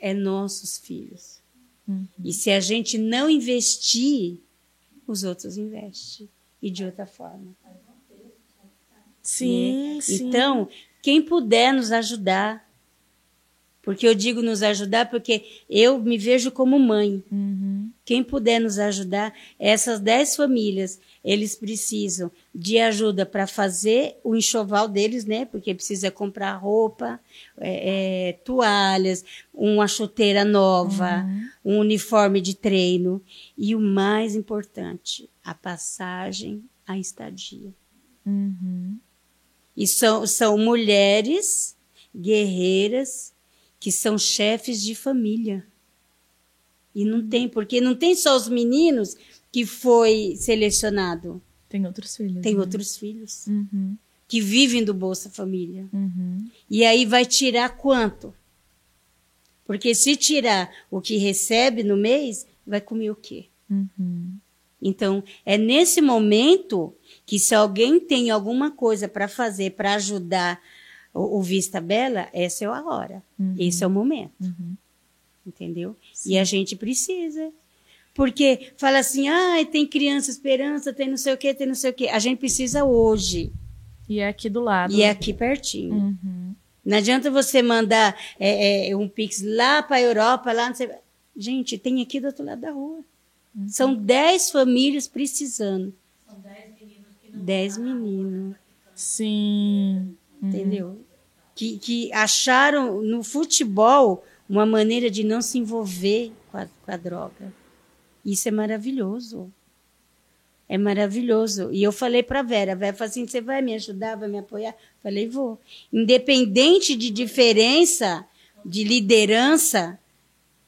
é nossos filhos. Uhum. E se a gente não investir, os outros investem. E de outra forma. Sim, né? sim. Então, quem puder nos ajudar, porque eu digo nos ajudar porque eu me vejo como mãe. Uhum. Quem puder nos ajudar, essas 10 famílias, eles precisam de ajuda para fazer o enxoval deles, né? Porque precisa comprar roupa, é, é, toalhas, uma chuteira nova, um uniforme de treino e o mais importante, a passagem, a estadia. Uhum. E são, são mulheres guerreiras que são chefes de família. E não tem, porque não tem só os meninos que foi selecionado, Tem outros filhos. tem né? outros filhos Uhum. que vivem do Bolsa Família. Uhum. E aí vai tirar quanto? Porque se tirar o que recebe no mês, vai comer o quê? Uhum. Então, é nesse momento que se alguém tem alguma coisa para fazer para ajudar o, o Vista Bela, essa é a hora. Uhum. Esse é o momento. Uhum. Entendeu? E a gente precisa. Porque fala assim, ah, tem criança esperança, tem não sei o quê, tem não sei o quê. A gente precisa hoje. E é aqui do lado. E é aqui pertinho. Uhum. Não adianta você mandar é, é, um Pix lá para a Europa, lá não sei. Gente, tem aqui do outro lado da rua. São 10 famílias precisando. São 10 meninos que não 10 meninos, Sim. Uhum. entendeu? Que, que acharam no futebol uma maneira de não se envolver com a, com a droga. Isso é maravilhoso. É maravilhoso. E eu falei para Vera, a Vera falou assim, você vai me ajudar, vai me apoiar? Falei, vou. Independente de diferença, de liderança,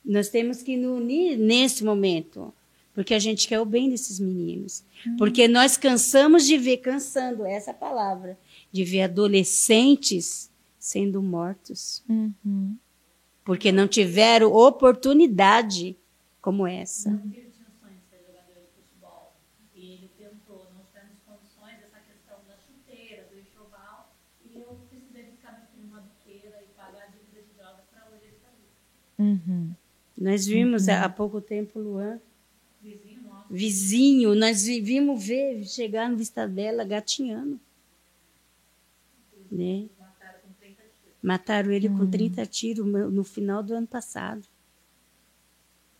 nós temos que nos unir nesse momento. Porque a gente quer o bem desses meninos. Porque nós cansamos de ver, cansando, essa palavra, de ver adolescentes sendo mortos. Uhum. Porque não tiveram oportunidade como essa. Meu filho tinha o sonho de ser jogador de futebol. E ele tentou, não tivemos condições dessa questão da chuteira, do enxoval. E eu precisei buscar meu filho numa biqueira e pagar a dívida de drogas para hoje ele estar vivo. Uhum. Nós vimos há há pouco tempo, Luan, Vizinho nosso. vizinho, nós vi- vimos ver chegar no Vista Bela gatinhando. Né? Mataram ele com 30 tiros no no final do ano passado.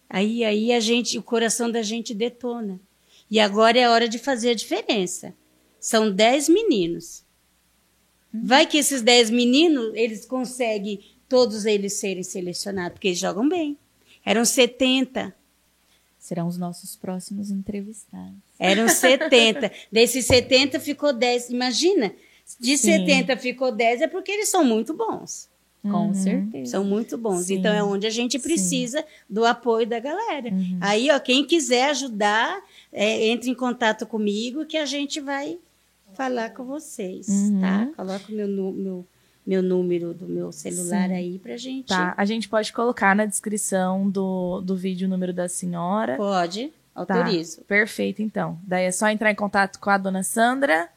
Aí, aí a gente, o coração da gente detona. E agora é a hora de fazer a diferença. São 10 meninos. Vai que esses 10 meninos, eles conseguem todos eles serem selecionados, porque eles jogam bem. Eram 70. Serão os nossos próximos entrevistados. Eram 70. Desses 70 ficou 10. Imagina, de Sim. 70 ficou 10 é porque eles são muito bons. Com Uhum. certeza. São muito bons. Sim. Então é onde a gente precisa do apoio da galera. Aí, ó, quem quiser ajudar, é, entre em contato comigo que a gente vai falar com vocês, Uhum. tá? Coloca o meu, meu, meu número do meu celular aí pra gente. Tá. A gente pode colocar na descrição do, do vídeo o número da senhora. Pode, Tá. autorizo. Perfeito, então. Daí é só entrar em contato com a dona Sandra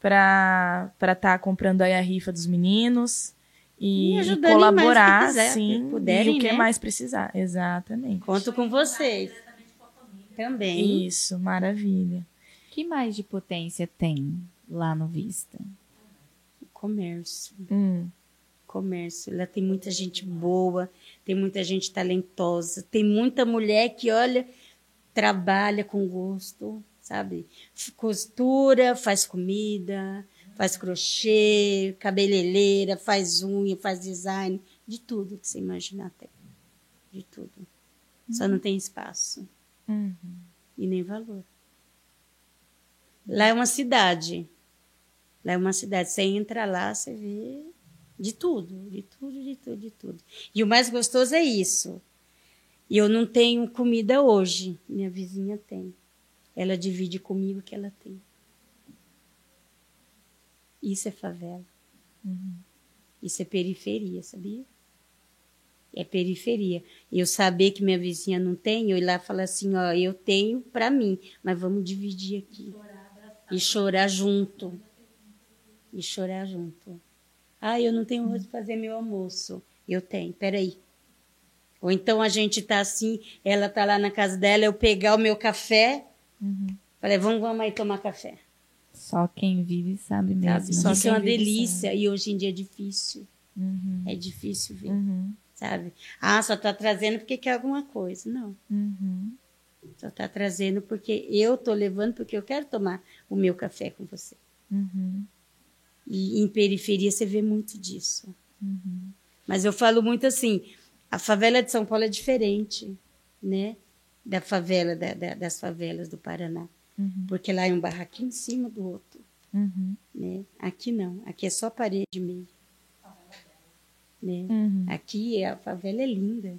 para estar comprando aí a rifa dos meninos e, E colaborar, quiser, sim, puderem, e o que né? mais precisar. Exatamente. Conto com vocês. Também. Isso, maravilha. que mais de potência tem lá no Vista? Comércio. Hum, comércio. Lá tem muita gente boa, tem muita gente talentosa, tem muita mulher que, olha, trabalha com gosto, sabe? Costura, faz comida, faz crochê, cabeleireira, faz unha, faz design, de tudo que você imaginar tem. De tudo. Só não tem espaço uhum. e nem valor. Lá é uma cidade. Lá é uma cidade. Você entra lá, você vê de tudo, de tudo, de tudo, de tudo. E o mais gostoso é isso. E eu não tenho comida hoje. Minha vizinha tem. Ela divide comigo o que ela tem. Isso é favela. Isso é periferia, sabia? É periferia. Eu saber que minha vizinha não tem, eu ir lá e falar assim, ó, eu tenho para mim, mas vamos dividir aqui. E chorar junto. E chorar junto. Ah, eu não tenho hoje fazer meu almoço. Eu tenho, peraí. Ou então a gente tá assim, ela tá lá na casa dela, eu pegar o meu café, falei, vamos, vamos aí tomar café. Só quem vive sabe Sabe? mesmo. Isso né? é uma delícia. E hoje em dia é difícil. Uhum. É difícil ver, Uhum. sabe? Ah, só tá trazendo porque quer alguma coisa. Não. Uhum. Só tá trazendo porque eu tô levando porque eu quero tomar o meu café com você. Uhum. E em periferia você vê muito disso. Uhum. Mas eu falo muito assim, a favela de São Paulo é diferente, né? Da favela, da- da- das favelas do Paraná. Uhum. Porque lá é um barraquinho em cima do outro, Uhum. né? Aqui não, aqui é só parede e meio. Né? Uhum. Aqui a favela é linda.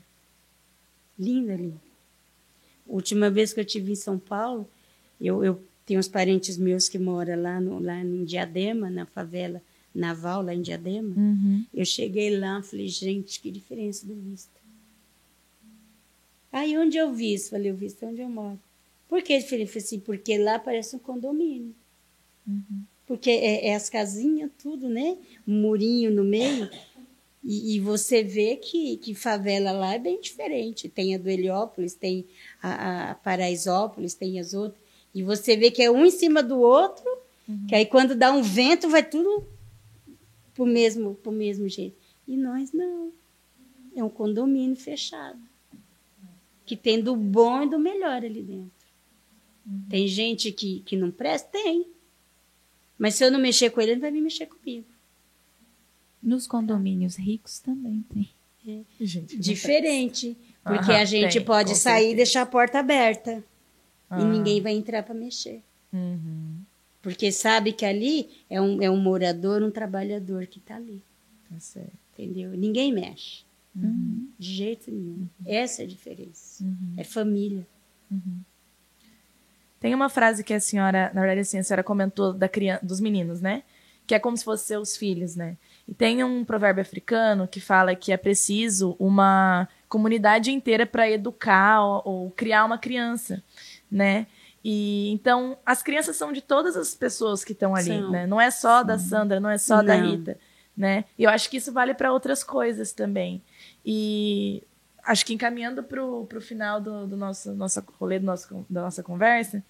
Linda, linda. Última vez que eu estive em São Paulo, eu, eu tenho uns parentes meus que moram lá, no, lá em Diadema, na favela naval, lá em Diadema. Uhum. Eu cheguei lá falei, gente, que diferença do Vista. Aí onde eu vi isso? Falei, o Vista é onde eu moro. Por que diferente? Falei assim, porque lá parece um condomínio. Porque é, é as casinhas, tudo, né? Um murinho no meio. E, e você vê que, que favela lá é bem diferente. Tem a do Heliópolis, tem a, a Paraisópolis, tem as outras. E você vê que é um em cima do outro, que aí quando dá um vento vai tudo pro mesmo, pro mesmo jeito. E nós não. É um condomínio fechado. Que tem do bom e do melhor ali dentro. Tem gente que, que não presta? Tem. Mas se eu não mexer com ele, ele vai vir mexer comigo. Nos condomínios ricos também tem. Gente, Diferente. Porque Aham, a gente tem, pode sair e certeza. deixar a porta aberta. Ah. E ninguém vai entrar para mexer. Uhum. Porque sabe que ali é um, é um morador, um trabalhador que está ali. Tá certo. Entendeu? Ninguém mexe. Uhum. De jeito nenhum. Essa é a diferença. É família. Tem uma frase que a senhora, na verdade, assim, a senhora comentou da criança, dos meninos, né? Que é como se fossem seus filhos, né? E tem um provérbio africano que fala que é preciso uma comunidade inteira para educar ou, ou criar uma criança, né? E então as crianças são de todas as pessoas que estão ali, né? Não é só da Sandra, não é só da Não. Rita, né? E eu acho que isso vale para outras coisas também. E acho que encaminhando pro, pro final do, do nosso nossa rolê do nosso, da nossa conversa,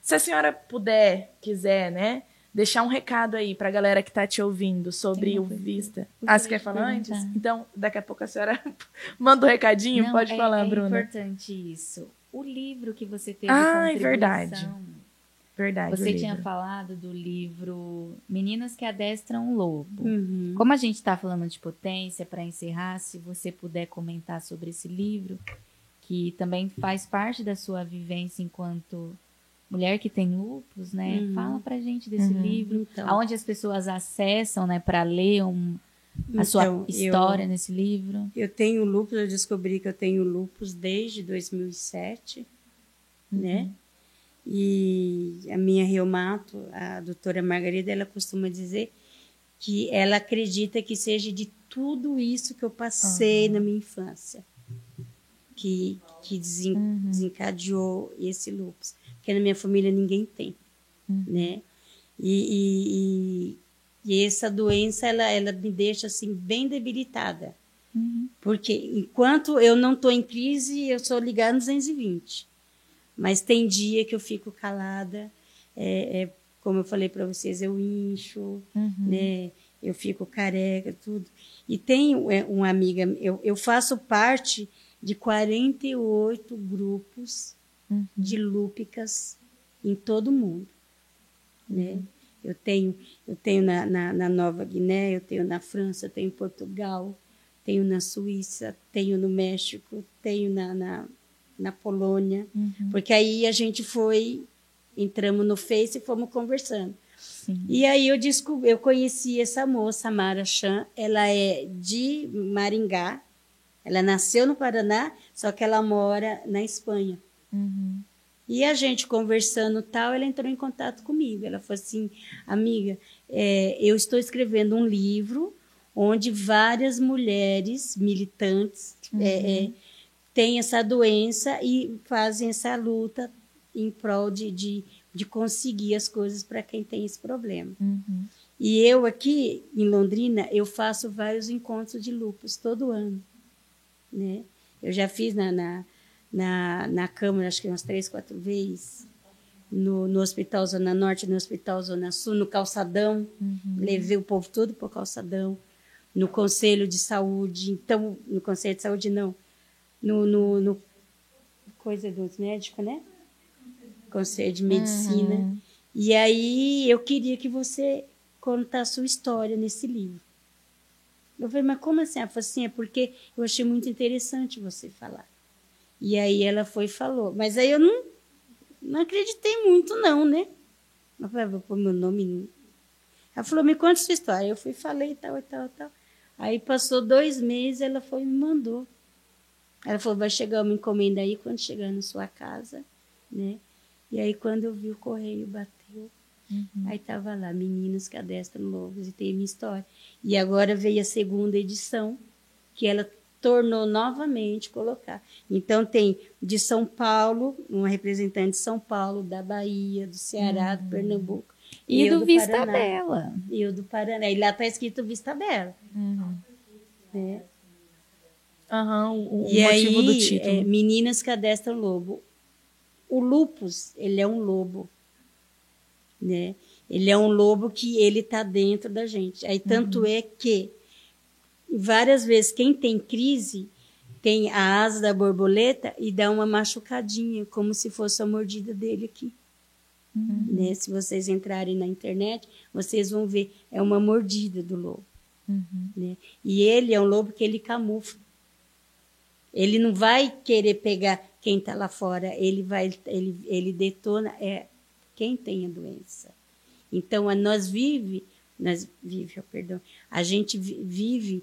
se a senhora puder, quiser, né, deixar um recado aí pra galera que tá te ouvindo sobre o Vista. Ah, você quer falar te antes? Então, daqui a pouco a senhora manda o recadinho, Não, pode é, falar, é Bruna. importante isso. O livro que você teve Ah, é verdade. Verdade. Você tinha falado do livro Meninas que Adestram um Lobo. Uhum. Como a gente está falando de potência, para encerrar, se você puder comentar sobre esse livro, que também faz parte da sua vivência enquanto mulher que tem lupus, né? Uhum. Fala pra gente desse Uhum. livro, Então. aonde as pessoas acessam, né, para ler um- a sua Então, eu- história nesse livro. Eu tenho lupus, eu descobri que eu tenho lupus desde 2007, né? E a minha reumato, a doutora Margarida, ela costuma dizer que ela acredita que seja de tudo isso que eu passei na minha infância que, que desen- desencadeou esse lupus. Porque na minha família ninguém tem, né? E, e, e, e essa doença, ela, ela me deixa, assim, bem debilitada. Porque enquanto eu não estou em crise, eu sou ligada no 220. Mas tem dia que eu fico calada, é, é, como eu falei para vocês, eu incho, né? Eu fico careca, tudo. E tem é, uma amiga, eu, eu faço parte de 48 grupos de lúpicas em todo o mundo, né? Eu tenho, eu tenho na, na, na Nova Guiné, eu tenho na França, eu tenho em Portugal, tenho na Suíça, tenho no México, tenho na, na, na Polônia, porque aí a gente foi, entramos no Face e fomos conversando. E aí eu descobri, eu conheci essa moça, Mara Chan, ela é de Maringá, ela nasceu no Paraná, só que ela mora na Espanha. Uhum. E a gente conversando tal, ela entrou em contato comigo. Ela falou assim, amiga, é, eu estou escrevendo um livro onde várias mulheres militantes Uhum. é, é, têm essa doença e fazem essa luta em prol de, de, de conseguir as coisas para quem tem esse problema. Uhum. E eu aqui em Londrina, eu faço vários encontros de lupus todo ano. Né? Eu já fiz na, na, na, na Câmara, acho que umas três, quatro vezes. No, no Hospital Zona Norte, no Hospital Zona Sul, no Calçadão. Levei o povo todo para o Calçadão. No Conselho de Saúde. Então, no Conselho de Saúde, não. No, no, no coisa dos médicos, né? Conselho de Medicina. Uhum. E aí eu queria que você contasse a sua história nesse livro. Eu falei, mas como assim? Ela falou assim, é porque eu achei muito interessante você falar. E aí ela foi e falou. Mas aí eu não, não acreditei muito, não, né? Eu falei, "Ah, vou pôr meu nome. Ela falou, me conta sua história. Eu fui e falei, tal, tal, tal. Aí passou dois meses, ela foi e me mandou. Ela falou, vai chegar uma encomenda aí quando chegar na sua casa, né? E aí quando eu vi o correio bateu, aí tava lá, adestram lobos, e tem minha história. E agora veio a segunda edição, que ela tornou novamente colocar. Então tem de São Paulo, uma representante de São Paulo, da Bahia, do Ceará, do Pernambuco. E, eu do Vista Paraná. Bela. E eu do Paraná. E lá tá escrito Vista Bela. Uhum. Né? Aham, o, o E motivo aí, do título. é, meninas que adestram lobo. O lupus, ele é um lobo, né? Ele é um lobo que ele tá dentro da gente. Aí tanto Uhum. é que várias vezes quem tem crise tem a asa da borboleta e dá uma machucadinha, como se fosse a mordida dele aqui. Uhum. Né? Se vocês entrarem na internet, vocês vão ver, é uma mordida do lobo. Uhum. Né? E ele é um lobo que ele camufla. Ele não vai querer pegar quem está lá fora, ele vai, ele, ele detona é quem tem a doença. Então a nós vive, nós vive, oh, perdão, a gente vi- vive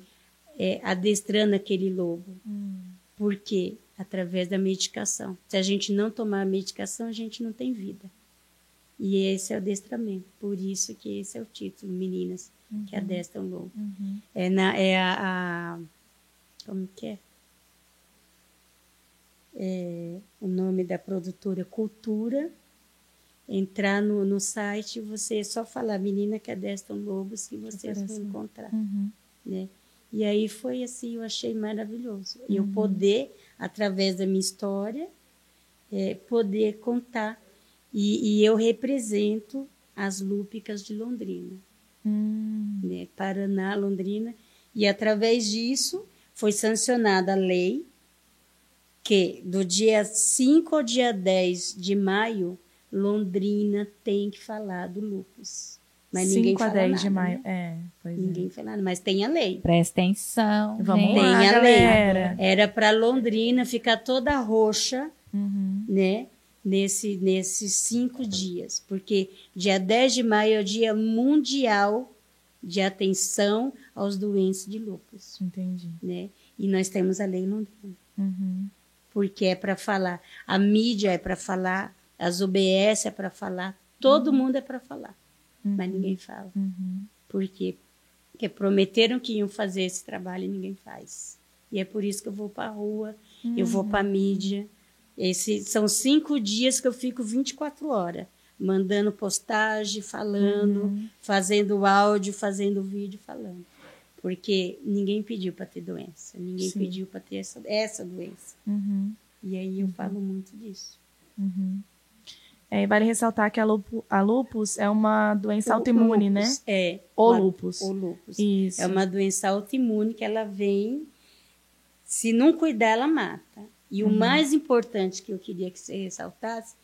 é, adestrando aquele lobo. Por quê? Através da medicação. Se a gente não tomar a medicação, a gente não tem vida. E esse é o adestramento. Por isso que esse é o título, Meninas que adestram lobo. É, na, é a, a- Como que é? É o nome da produtora Cultura. Entrar no, no site, você só falar Menina que adestram lobos que vocês vão encontrar. Uhum. Né? E aí foi assim, eu achei maravilhoso. E eu poder, através da minha história, é, poder contar. E, e eu represento as lúpicas de Londrina Hum. né, Paraná, Londrina, e através disso foi sancionada a lei que do dia 5 ao dia 10 de maio, Londrina tem que falar do lupus. Mas ninguém 5 a fala 10 nada, de maio. né? É, pois é. Ninguém fala nada, mas tem a lei. Presta atenção. Vamos gente. Tem lá, a lei. galera. Era para Londrina ficar toda roxa, Uhum. né? Nesse, nesses cinco dias, porque dia 10 de maio é o dia mundial de atenção aos doentes de lúpus, Entendi. né? E nós temos a lei em Londrina, Uhum. porque é para falar, a mídia é para falar, as OBS é para falar, todo mundo é para falar, mas ninguém fala. Uhum. Por quê? Porque prometeram que iam fazer esse trabalho e ninguém faz. E é por isso que eu vou para a rua, eu vou para a mídia. Esse, são cinco dias que eu fico 24 horas, mandando postagem, falando, fazendo áudio, fazendo vídeo, falando. Porque ninguém pediu para ter doença, ninguém Sim. pediu para ter essa, essa doença. Uhum. E aí eu falo muito disso. Uhum. É, vale ressaltar que a, lupu, a lupus é uma doença O autoimune, né? É. O lupus. O lúpus. Isso. É uma doença autoimune que ela vem, se não cuidar, ela mata. E o mais importante que eu queria que você ressaltasse,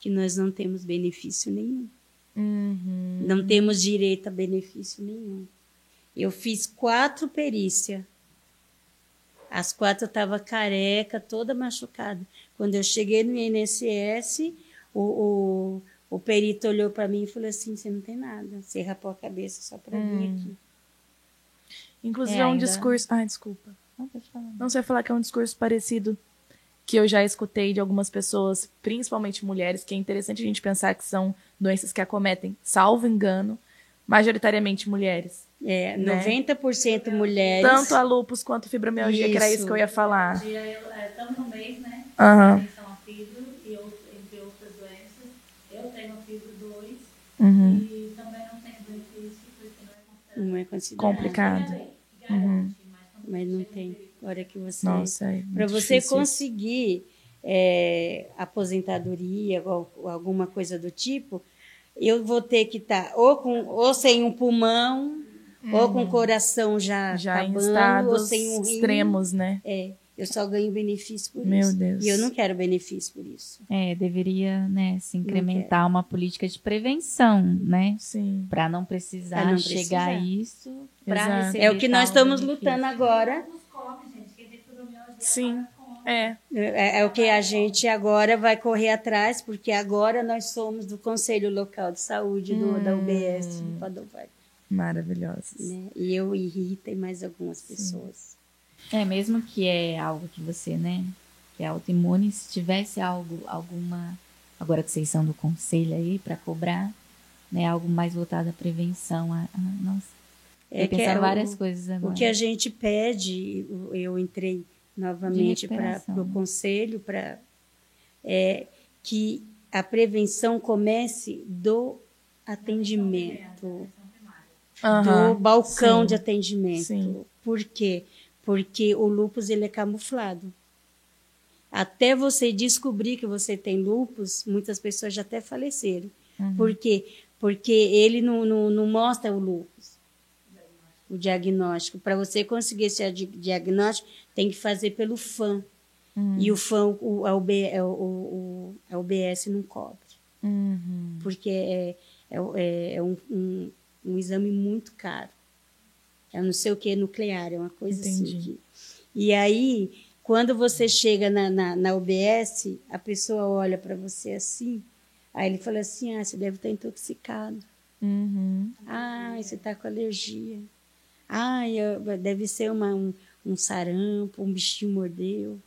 que nós não temos benefício nenhum. Uhum. Não temos direito a benefício nenhum. Eu fiz quatro perícias. As quatro eu estava careca, toda machucada. Quando eu cheguei no INSS, o, o, o perito olhou para mim e falou assim: você não tem nada, você rapou a cabeça só para vir aqui. Inclusive É, é, um ainda- discurso. Ai, desculpa. Não, pode falar. Não sei falar que é um discurso parecido que eu já escutei de algumas pessoas, principalmente mulheres, que é interessante a gente pensar que são doenças que acometem, salvo engano, majoritariamente mulheres. É, Né? 90% mulheres. Tanto a lupus quanto a fibromialgia, que era isso Isso. que eu ia falar. Dia, eu, é, estamos no mês, né? Aham. Atenção à fibro e out- entre outras doenças. Eu tenho a fibro 2 Uhum. e também não tenho benefício porque não é considerado. Não é. Complicado. Garante, mas quando Mas não tem. Hora que você. Nossa, é Para você difícil conseguir é, aposentadoria ou, ou alguma coisa do tipo, eu vou ter que estar ou, com, ou sem um pulmão, ou com o coração já, Uhum. Já em acabando, ou estados sem um rim. extremos, né? É, eu só ganho benefício por Meu isso. Deus. E eu não quero benefício por isso. É, deveria, né, se incrementar uma política de prevenção, né? Sim. Para não precisar Pra não chegar a precisar. isso. Exato. receber É o que nós estamos benefício. lutando agora. Sim. É. É, é o que a gente agora vai correr atrás, porque agora nós somos do Conselho Local de Saúde do, da UBS Hum. de Padovai. Maravilhosos. Né? E eu e Rita e mais algumas pessoas. É, mesmo que é algo que você, né, que é autoimune, se tivesse algo, alguma, agora que vocês são do conselho aí para cobrar, né, algo mais voltado à prevenção, a, a- nossa, É eu que pensar é o- várias coisas agora. O que a gente pede, o- eu entrei novamente para o né? conselho para é, que a prevenção comece do atendimento, Aham. do balcão Sim. de atendimento. Sim. Por quê? Porque o lúpus ele é camuflado. Até você descobrir que você tem lúpus, muitas pessoas já até faleceram. Uhum. Por quê? Porque ele não, não, não mostra o lúpus, o diagnóstico. Para você conseguir esse di- diagnóstico, tem que fazer pelo FAM. Uhum. E o FAM, o, a, UB, é, o, o, a UBS não cobre. Uhum. Porque é, é, é- é um, um, um exame muito caro. É não sei o que nuclear, é uma coisa Entendi. assim. que- e aí, quando você chega na, na, na UBS, a pessoa olha para você assim, aí ele fala assim: ah, você deve estar intoxicado. Uhum. Ah, você está com alergia. Ah, deve ser uma, um, um sarampo, um bichinho mordeu.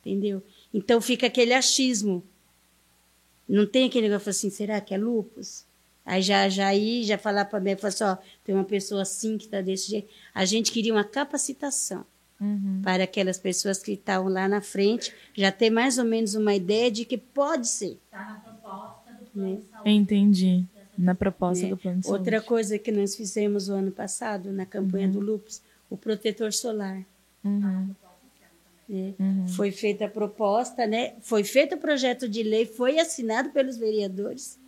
Entendeu? Então fica aquele achismo. Não tem aquele negócio assim, será que é lúpus? Aí já, já aí, já falar para mim, falar assim, ó, tem uma pessoa assim que está desse jeito. A gente queria uma capacitação Uhum. para aquelas pessoas que estavam lá na frente já ter mais ou menos uma ideia de que pode ser. Está na proposta do plano Né? de saúde. Entendi. Na proposta né? do plano de Outra saúde. coisa que nós fizemos o ano passado, na campanha do lúpus, o protetor solar. Uhum. né? Uhum. Foi feita a proposta, né? Foi feito o projeto de lei, foi assinado pelos vereadores,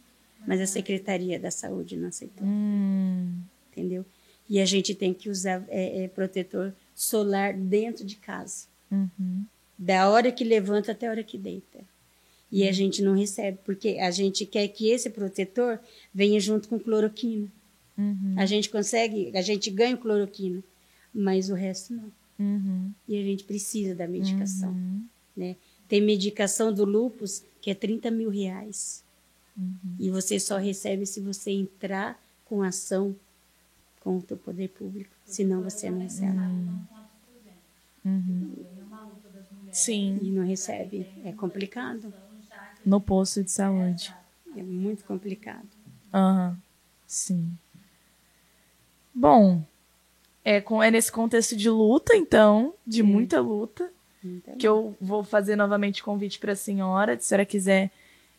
mas a Secretaria da Saúde não aceitou, Hum. entendeu? E a gente tem que usar é, é, protetor solar dentro de casa, Uhum. da hora que levanta até a hora que deita. E a gente não recebe, porque a gente quer que esse protetor venha junto com cloroquina. Uhum. A gente consegue, a gente ganha o cloroquina, mas o resto não. Uhum. E a gente precisa da medicação. Uhum. né? Tem medicação do lúpus que é 30 mil reais. Uhum. E você só recebe se você entrar com ação com o poder público. Senão você não recebe. Uhum. Sim, E não recebe. É complicado. no posto de saúde. É muito complicado. Aham. Sim. Bom, é, com, é nesse contexto de luta, então, de muita luta, Então, que eu vou fazer novamente convite para a senhora, se a senhora quiser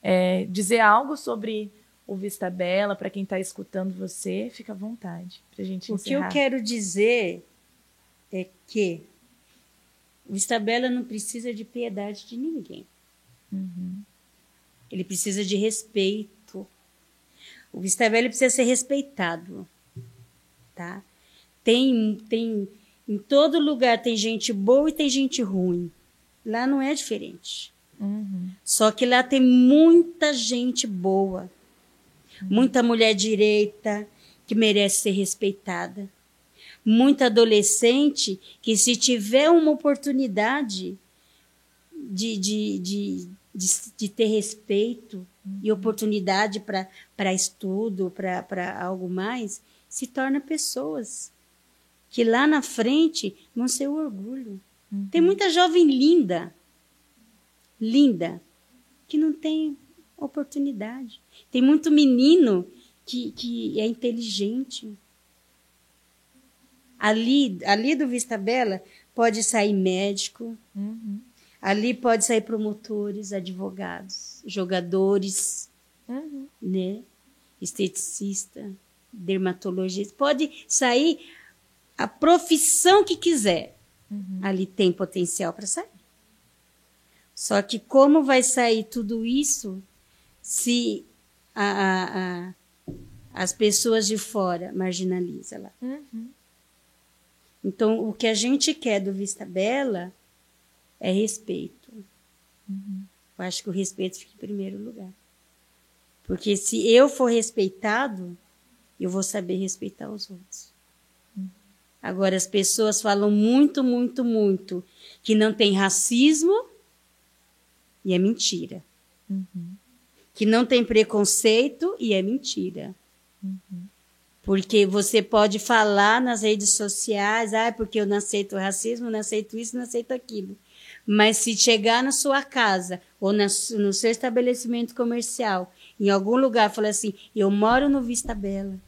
é, dizer algo sobre o Vista Bela, para quem está escutando você, fica à vontade, para gente o que eu quero dizer é que o Istabela não precisa de piedade de ninguém. Uhum. Ele precisa de respeito. O Vistabella precisa ser respeitado, tá? Tem, tem, em todo lugar tem gente boa e tem gente ruim. Lá não é diferente. Uhum. Só que lá tem muita gente boa, muita mulher direita que merece ser respeitada, muita adolescente que se tiver uma oportunidade de, de, de, de, de ter respeito e oportunidade para estudo, para algo mais, se torna pessoas que lá na frente vão ser o orgulho. Tem muita jovem linda linda, que não tem oportunidade. Tem muito menino que, que é inteligente. Ali, ali do Vista Bela pode sair médico, Uhum. ali pode sair promotores, advogados, jogadores, Uhum. né? Esteticista, dermatologista. Pode sair a profissão que quiser. Ali tem potencial para sair. Só que como vai sair tudo isso se a, a- a- as pessoas de fora marginalizam lá? Uhum. Então, o que a gente quer do Vista Bela é respeito. Eu acho que o respeito fica em primeiro lugar. Porque se eu for respeitado, eu vou saber respeitar os outros. Agora, as pessoas falam muito, muito, muito que não tem racismo, e é mentira. Que não tem preconceito, e é mentira. Porque você pode falar nas redes sociais, ah, porque eu não aceito racismo, não aceito isso, não aceito aquilo. Mas se chegar na sua casa ou na no seu estabelecimento comercial, em algum lugar, falar assim, eu moro no Vista Bela.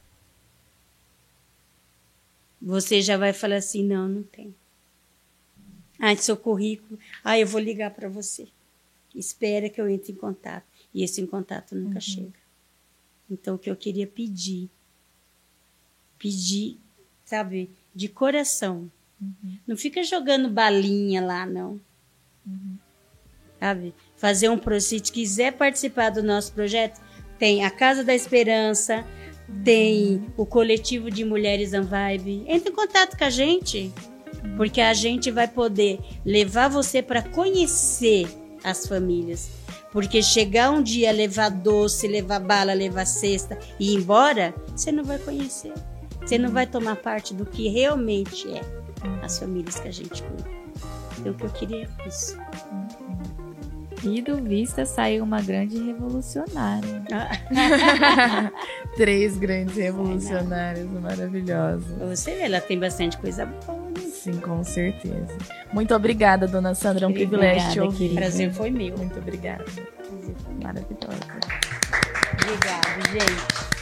Você já vai falar assim, não, não tem. Ah, seu currículo. Ah, eu vou ligar para você. Espera que eu entre em contato. E esse em contato nunca chega. Então, o que eu queria pedir, pedir, sabe, de coração. Não fica jogando balinha lá, não. Sabe? Fazer um pro se quiser participar do nosso projeto, tem a Casa da Esperança, tem o coletivo de mulheres Anvibe. Entre em contato com a gente, porque a gente vai poder levar você para conhecer as famílias. Porque chegar um dia, levar doce, levar bala, levar cesta e ir embora, você não vai conhecer. Você não vai tomar parte do que realmente é as famílias que a gente cuida. Então, o que eu queria é isso. E do Vista saiu uma grande revolucionária. Três grandes revolucionários maravilhosos. Pra você ver, ela tem bastante coisa boa. Sim, com certeza. Muito obrigada, dona Sandra. É um Obrigada, privilégio te ouvir. querida. Prazer foi meu. Muito obrigada. Maravilhosa. Obrigada, gente.